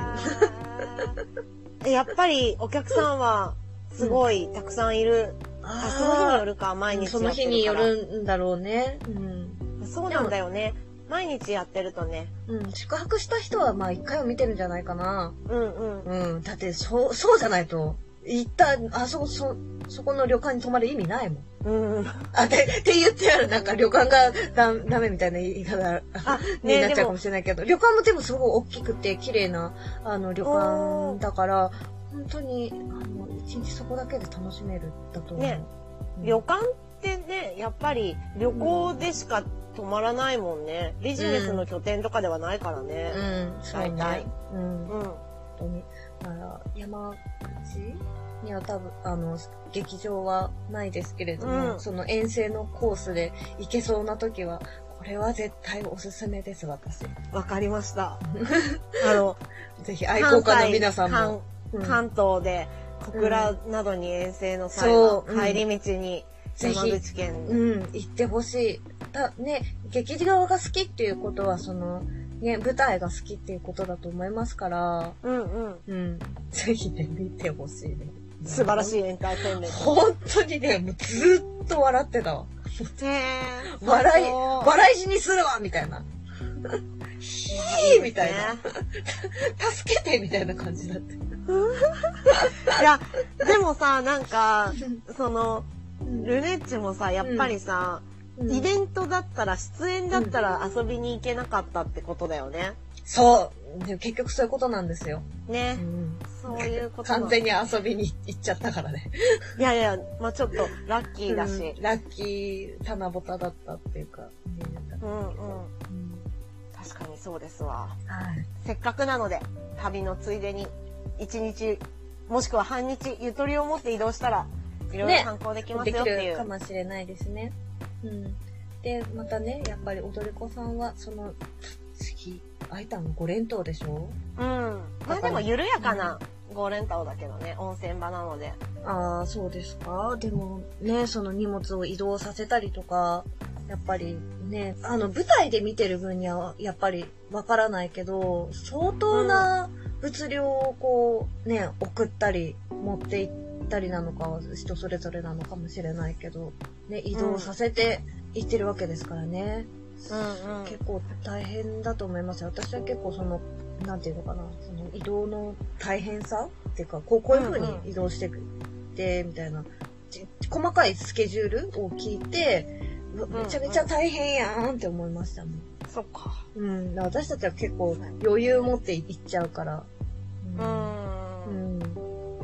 い。やっぱりお客さんはすごいたくさんいる。あ、その日によるか、毎日。その日によるんだろうね。うん。そうなんだよね。毎日やってるとね。うん。宿泊した人はまあ一回は見てるんじゃないかな。うんうん。うん。だって、そう、そうじゃないと、行った、あそこ、そ、そこの旅館に泊まる意味ないもん。うんうん。あ、で、って言ってある、なんか旅館がだダメみたいな言い方あ、[laughs] にねでもなっちゃうかも、しれないけど、旅館もでもすごい大きくて綺麗な、あの、旅館だから、本当に、あの、一日そこだけで楽しめるだと思う。ねうん旅館ってね、やっぱり旅行でしか泊まらないもんね。ビジネスの拠点とかではないからね。うん、大体ね。うん、本うん。当に。だから、山口には多分、あの、劇場はないですけれども、うんその遠征のコースで行けそうな時は、これは絶対おすすめです、私。わかりました。[laughs] あの、ぜひ愛好家の皆さん関も。うん関東で小倉などに遠征の際は帰り道にぜひ山口県うん、行ってほしい。だ、ね、劇場が好きっていうことは、その、ね、舞台が好きっていうことだと思いますから、うんうんうん。ぜひね、見てほしいね。素晴らしい。いエンターテインメント。本当にね、もうずっと笑ってたわ。へー笑い、笑い死にするわみたいな。ひーみたいな。[laughs] 助けてみたいな感じだった。[laughs] いや、でもさ、なんか、その、ルネッチもさ、やっぱりさ、イベントだったら、出演だったら遊びに行けなかったってことだよね。そう。でも結局そういうことなんですよ。うね。ん、そういうことな完全に遊びに行っちゃったからね。いやいや、まあちょっとラッキーだしう。んラッキー、七夕だったっていうか。うんうん。うん確かにそうですわ。はい。せっかくなので、旅のついでに、一日、もしくは半日、ゆとりを持って移動したら、いろいろね観光できますよっていう。るかもしれないですね。うん。で、またね、やっぱり踊り子さんは、その、次、あいたの5連投でしょ？うん。まあでも緩やかなゴーレンタオだけどね、温泉場なので。ああ、そうですか？でもね、その荷物を移動させたりとか、やっぱりね、あの、舞台で見てる分には、やっぱりわからないけど、相当な物量をこう、ね、送ったり、持って行ったりなのかは人それぞれなのかもしれないけど、ね、移動させて行ってるわけですからね。うんうん。結構大変だと思いますよ。私は結構その、なんていうのかな、その移動の大変さっていうか、こうこういう風に移動してくって、みたいな、ち細かいスケジュールを聞いて、めちゃめちゃ大変やんって思いましたもん。そっか。うん。私たちは結構余裕持って行っちゃうから。う。うんん。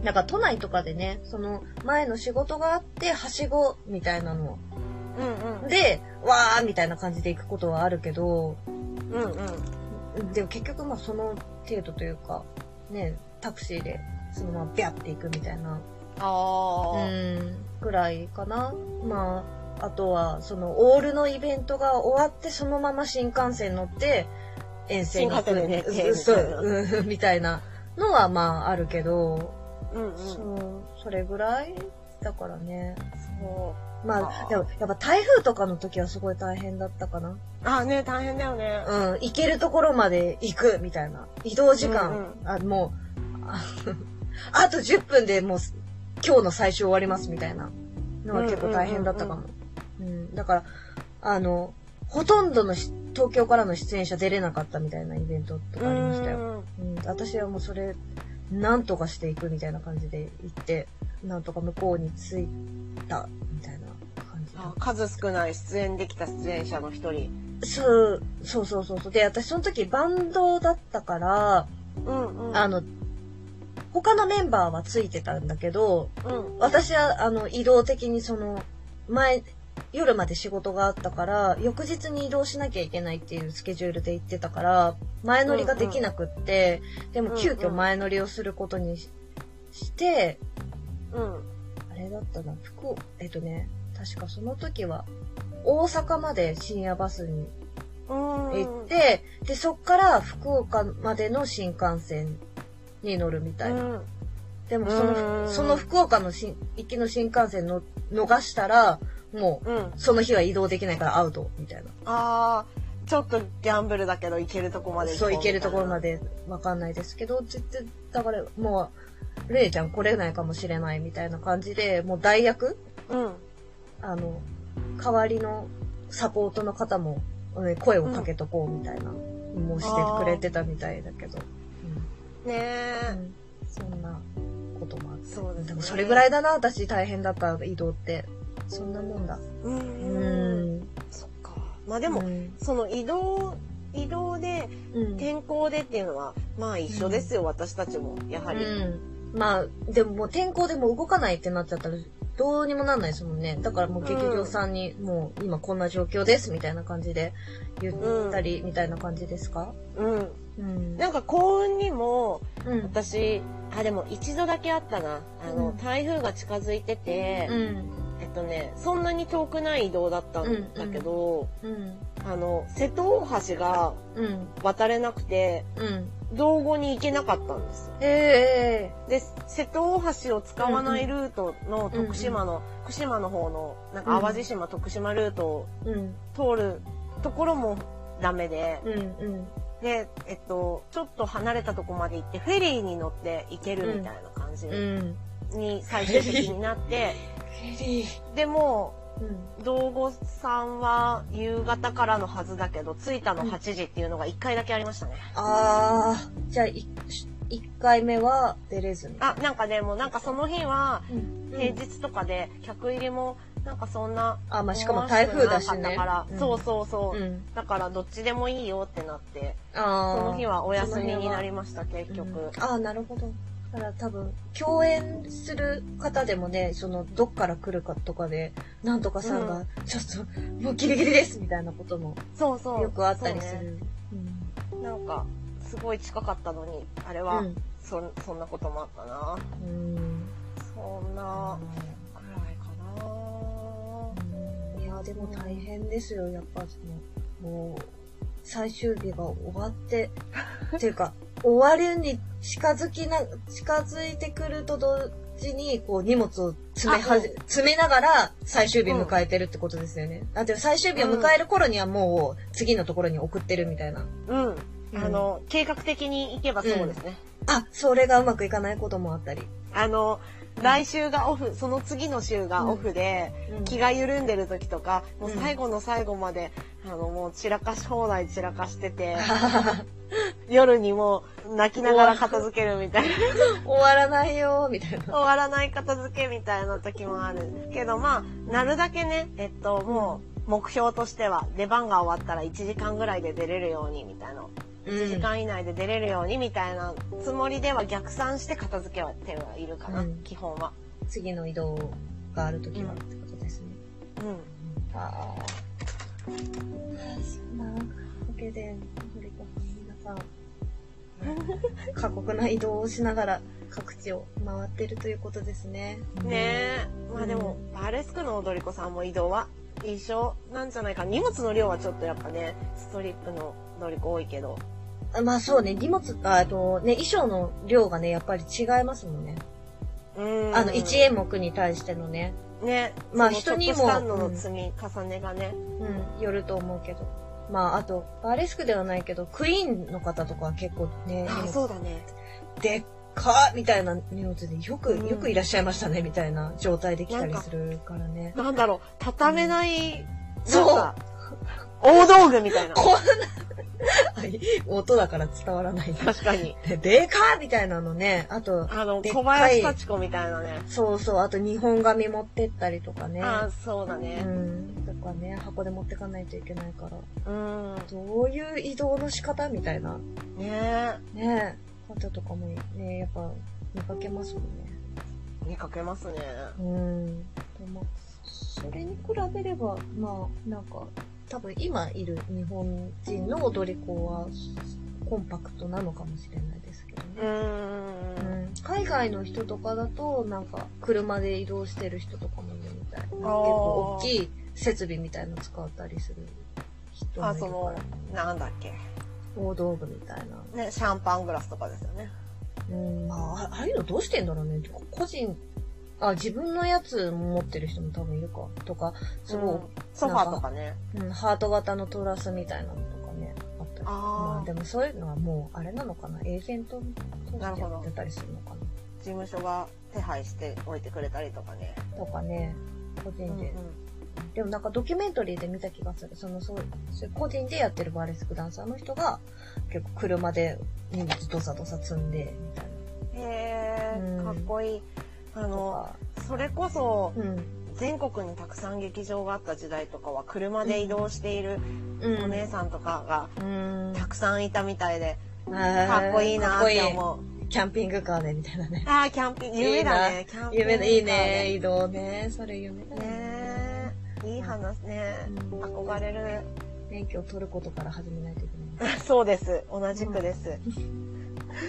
なんか都内とかでね、その前の仕事があって、はしごみたいなのうんうん。で、わーみたいな感じで行くことはあるけど、うんうん。でも結局まあその程度というか、ね、タクシーでそのままビャって行くみたいな、ああ。うん、くらいかな。まあ、あとはそのオールのイベントが終わってそのまま新幹線乗って遠征に行く新幹線で [laughs] うみたいなのはまああるけど、うんうん。そう、それぐらいだからね。そまあでもやっぱ台風とかの時はすごい大変だったかな。う。あ、ね、大変だよね。うん、行けるところまで行くみたいな。移動時間、うんあ、もう、ああと10分でもう今日の最終終わりますみたいなのは結構大変だったかも。うん。だから、あの、ほとんどのし東京からの出演者出れなかったみたいなイベントとかありましたよ。うん、私はもうそれ、なんとかしていくみたいな感じで行って、なんとか向こうに着いた、みたいな感じあ数少ない出演できた出演者の一人。そう、そうそうそうそう。で、私その時バンドだったから、うんうん。あの、他のメンバーはついてたんだけど、うん。私は、あの、移動的にその、前、夜まで仕事があったから、翌日に移動しなきゃいけないっていうスケジュールで行ってたから、前乗りができなくって、でも急遽前乗りをすることにしして、うん。あれだったな、福岡、えっとね、確かその時は、大阪まで深夜バスにうん。行って、で、そっから福岡までの新幹線に乗るみたいな。うん。でもそうの、んその福岡の新行きの新幹線の逃したら、もう、うん。その日は移動できないからアウト、みたいな。ああ、ちょっとギャンブルだけど行けるとこまでそう、行けるところまで。でわかんないですけど、絶対、だから、もう、レイちゃん来れないかもしれないみたいな感じで、もう代役うん。あの、代わりのサポートの方も、ね声をかけとこうみたいな、もうしてくれてたみたいだけど。ねうんえ。うんそんなこともあって。そうですね。でもそれぐらいだな、私大変だった移動って。そんなもんだ。う。うん。そっか。まあでも、その移動、移動で、天候でっていうのは、まあ一緒ですよ、私たちも。やはり。まあ、でももう天候でも動かないってなっちゃったら、どうにもなん。ないですもん。ね。だからもう劇場さん。に、もう今こん。な状況です、みたいな感じで言ったり、みたいな感じですかうん。うん。なん。か幸運にも、私、あ、でも一度だけあったな。あの、台風が近づいてて、うん。とね、そんなに遠くない移動だったんだけど、うん。あの、瀬戸大橋がうん。渡れなくて、うん。道後に行けなかったんですよ。ええで、瀬戸大橋を使わないルートの徳島の、福島の方の、なんか淡路島、徳島ルートをうん。通るところもダメで、うん。うん。で、えっと、ちょっと離れたとこまで行って、フェリーに乗って行けるみたいな感じうん。に最終的になって、[laughs] でも、うん。道後さんは夕方からのはずだけど、着いたの8時っていうのが1回だけありましたね。ああ、じゃあ、い一回目は出れずに。あ、なんかね、もうなんかその日は、うん、平日とかで客入りもなんかそんなあ、まあ、しかも台風だしね。思わしくなから、うんそうそうそう、うん。だからどっちでもいいよってなって。その日はお休みになりまました結局、うんああ、なるほど。だから多分、共演する方でもね、その、どっから来るかとかで、なんとかさんうが、ちょっと、もうギリギリですみたいなこともそうそうよくあったりすそうねる。なんかすごい近かったのにあれは、うん。そそんなこともあったなうん。うん。そんなくらいかなうんいや、でも大変ですよ、やっぱその、もう、最終日が終わって、っていうか、終わりに近づきな、近づいてくると同時に、こう、荷物を詰めはうん詰めながら最終日迎えてるってことですよね。あ、でも最終日を迎える頃にはもう、次のところに送ってるみたいな。うん、うんあの計画的に行けばそうですね、あ、それがうまくいかないこともあったり。あの来週がオフその次の週がオフで、うん。気が緩んでる時とかもううん最後の最後まで、あのもう散らかし放題散らかしてて [laughs] 夜にもう泣きながら片付けるみたいな。終わらないよ、みたいな。終わらない片付けみたいな時もあるけどまあなるだけねえっともう目標としては出番が終わったら1時間ぐらいで出れるようにみたいな1時間以内で出れるようにみたいなつもりでは逆算して片付けは手はいるかな、うん基本は。次の移動があるときはってことですね。うんああ。そんなわけで、のりこさん、皆さん、[laughs] 過酷な移動をしながら各地を回ってるということですね。ねえ。まあでも、バーレスクの踊り子さんも移動は一緒なんじゃないか。荷物の量はちょっとやっぱね、ストリップの踊り子多いけど。あまあそうね、荷物、ああとね、衣装の量がね、やっぱり違いますもんね。うん。あの、1演目に対してのね、ね。まあ人にもちょっとしたのの積み重ねがね。うん、よると思うけど。まあ、あと、バーレスクではないけど、クイーンの方とかは結構ね、荷あ、物そうだね。でっかみたいな荷物でよく、うんよくいらっしゃいましたね、みたいな状態で来たりするからね。なんだろう、畳めない、そうなんか大道具みたいな。こんな、はい音だから伝わらない。確かに。で、でかっみたいなのね。あと、あの、小林幸子みたいなね。そうそう、あと日本紙持ってったりとかね。ああ、そうだうね。ん。とかね、箱で持ってかないといけないから。うん。どういう移動の仕方みたいな。ねね方とかもね、やっぱ見かけますもんね。え。見かけますね。うん。でも、それに比べれば、まあ、なんか、多分今いる日本人の踊り子は、コンパクトなのかもしれないですけどうね。ん。うん海外の人とかだと、なんか、車で移動してる人とかもいるみたい。結ー構大きい設備みたいの使ったりする人もいあ、るからその、なんだっけ。大道具みたいな。ね、シャンパングラスとかですよね。うん、まあ、あああいうのどうしてんだろうね。個人、あ、自分のやつ持ってる人も多分いるか。とか、すごい、うんソファーとかね。うん、ハート型のトラスみたいなのとかね、あったり。あーまあでもそういうのはもう、あれなのかな。エージェントとしてやってたりするのか事務所が手配しておいてくれたりとかね。な。とかね、個人で。うんうんでもなんかドキュメンタリーで見た気がする。その、そう、そういう個人でやってるバーレスクダンサーの人が、結構車で荷物ドサドサ積んで、みたいへえ、うんかっこいい。あの、か。それこそ、うん。全国にたくさん劇場があった時代とかは車で移動しているうん。お姉さんとかがうん。たくさんいたみたいで、かかっこいいなって思う。キャンピングカーでみたいなね。ああ、キャンピング、夢だね。キャンピングカー夢ででいいね。。移動ね。それ夢だねえ、いい話ね。うん憧れる。免許を取ることから始めないといけない。[laughs] そうです。同じくです。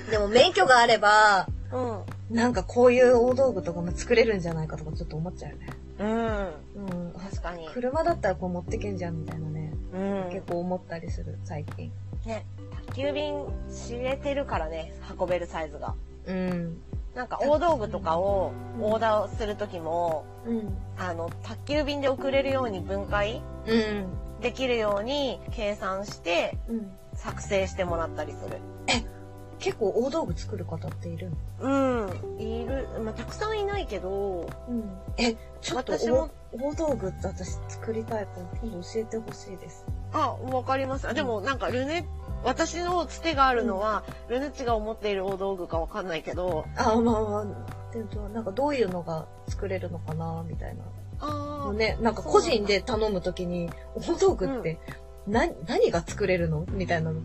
でも免許があれば、うん。なんかこういう大道具とかも作れるんじゃないかとかちょっと思っちゃうよね。うん。うん。確かに。車だったらこう持ってけんじゃんみたいなね。うん。結構思ったりする、最近。ね、宅急便知れてるからね、運べるサイズが。うん。なんか大道具とかをオーダーするときも、うん。あの、宅急便で送れるように分解うん。できるように計算してうん。作成してもらったりする。結構大道具作る方っているうん。いる。まあ、たくさんいないけど、うん。え、ちょっと私も大大道具って私作りたいから今度教えてほしいです。あ、わかります。あでもなんかルネ、私のつてがあるのは、ルネッチが思っている大道具かわかんないけど、あ、まあまあ、でもなんかどういうのが作れるのかな、みたいな。あーね、なんか個人で頼むときに、大道具って、な、何が作れるの？みたいなの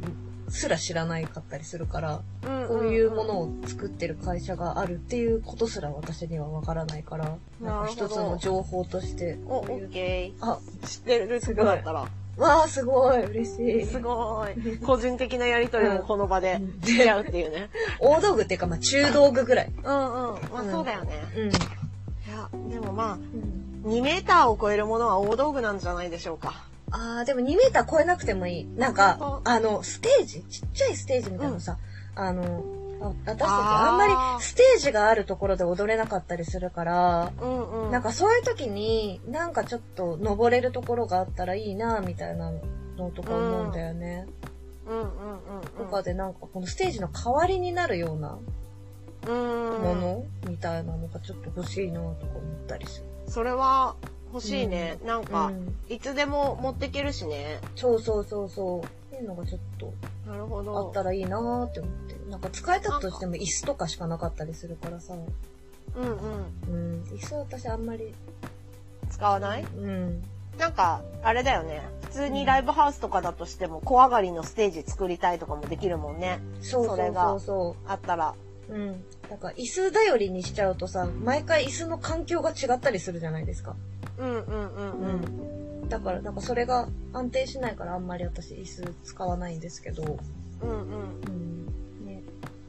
すら知らないかったりするから、うんこういうものを作ってる会社があるっていうことすら私にはわからないから、なんか一つの情報として、お、オッケあ、ー。知ってる？とこだったら。わあ、すごい、嬉しい。すごい。個人的なやりとりもこの場でうん付き合うっていうね。[laughs] 大道具っていうか、まあ中道具ぐらい。うんうん。まあうんそうだよね。うん。いや、でもまあ、うん2メーターを超えるものは大道具なんじゃないでしょうか。あー、でも2メーター超えなくてもいい。なんか本、あの、ステージ？ちっちゃいステージみたいなのさ、あの、あ私たちあんまりステージがあるところで踊れなかったりするから、うんうん。なんかそういう時に、なんかちょっと登れるところがあったらいいな、みたいなのとか思うんだよね。うんうんうんとかでなんかこのステージの代わりになるようなうん。うん。もの、みたいなのがちょっと欲しいな、とか思ったりする。それは欲しいね。なんうか、ん。いつでも持ってけるしね。そうそうそうそう。っていうのがちょっとなるほあっど。たらいいなーって思って。なんか使えたとしても椅子とかしかなかったりするからさ。うんうん。うん。椅子私あんまり、使わない？うん。なんか、あれだよね。普通にライブハウスとかだとしても、小上がりのステージ作りたいとかもできるもんね。そうそうそれがそうそあったら。う。うん。だから椅子頼りにしちゃうとさ、毎回椅子の環境が違ったりするじゃないですか。うんうんうんうん。ん。だから、なんかそれが安定しないからあんまり私椅子使わないんですけど。うんうん。うん。ね。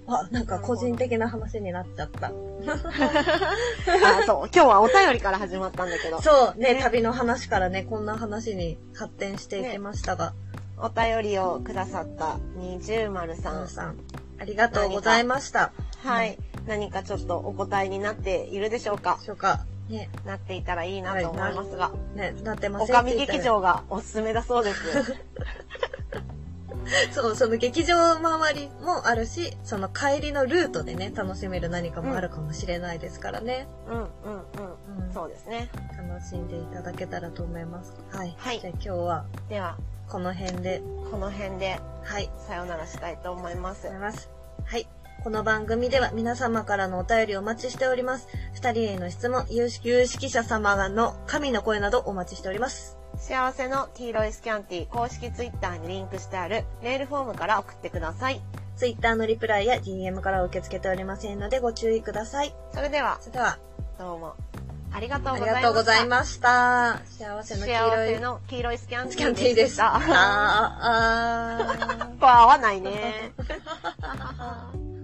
あ、なんか個人的な話になっちゃった。[laughs] あ、そう。今日はお便りから始まったんだけど。そう、ね、ね旅の話からね、こんな話に発展していきましたが、お便りをくださった二重丸ささん、ありがとうございました。はい。何かちょっとお答えになっているでしょうか？でしょうか。ね、なっていたらいいなと思いますが。ね、なってまおせんかみ劇場がおすすめだそうです。[laughs] そう、その劇場周りもあるし、その帰りのルートでね、楽しめる何かもあるかもしれないですからね。うんうんうん。うんそうですね。楽しんでいただけたらと思います。はい。はいじゃあ今日はでは、この辺で、この辺ではい。さようならしたいと思います。はい。この番組では皆様からのお便りをお待ちしております。二人への質問、有識者様の神の声などお待ちしております。幸せの黄色いスキャンティ公式ツイッターにリンクしてあるメールフォームから送ってください。Twitter のリプライや DM から受け付けておりませんのでご注意ください。それでは、それでは、どうもありがとうございました。幸せの黄幸色いスキャンテスキャンティーでしィーでしたた。あー、あー。これ合わないね。[laughs]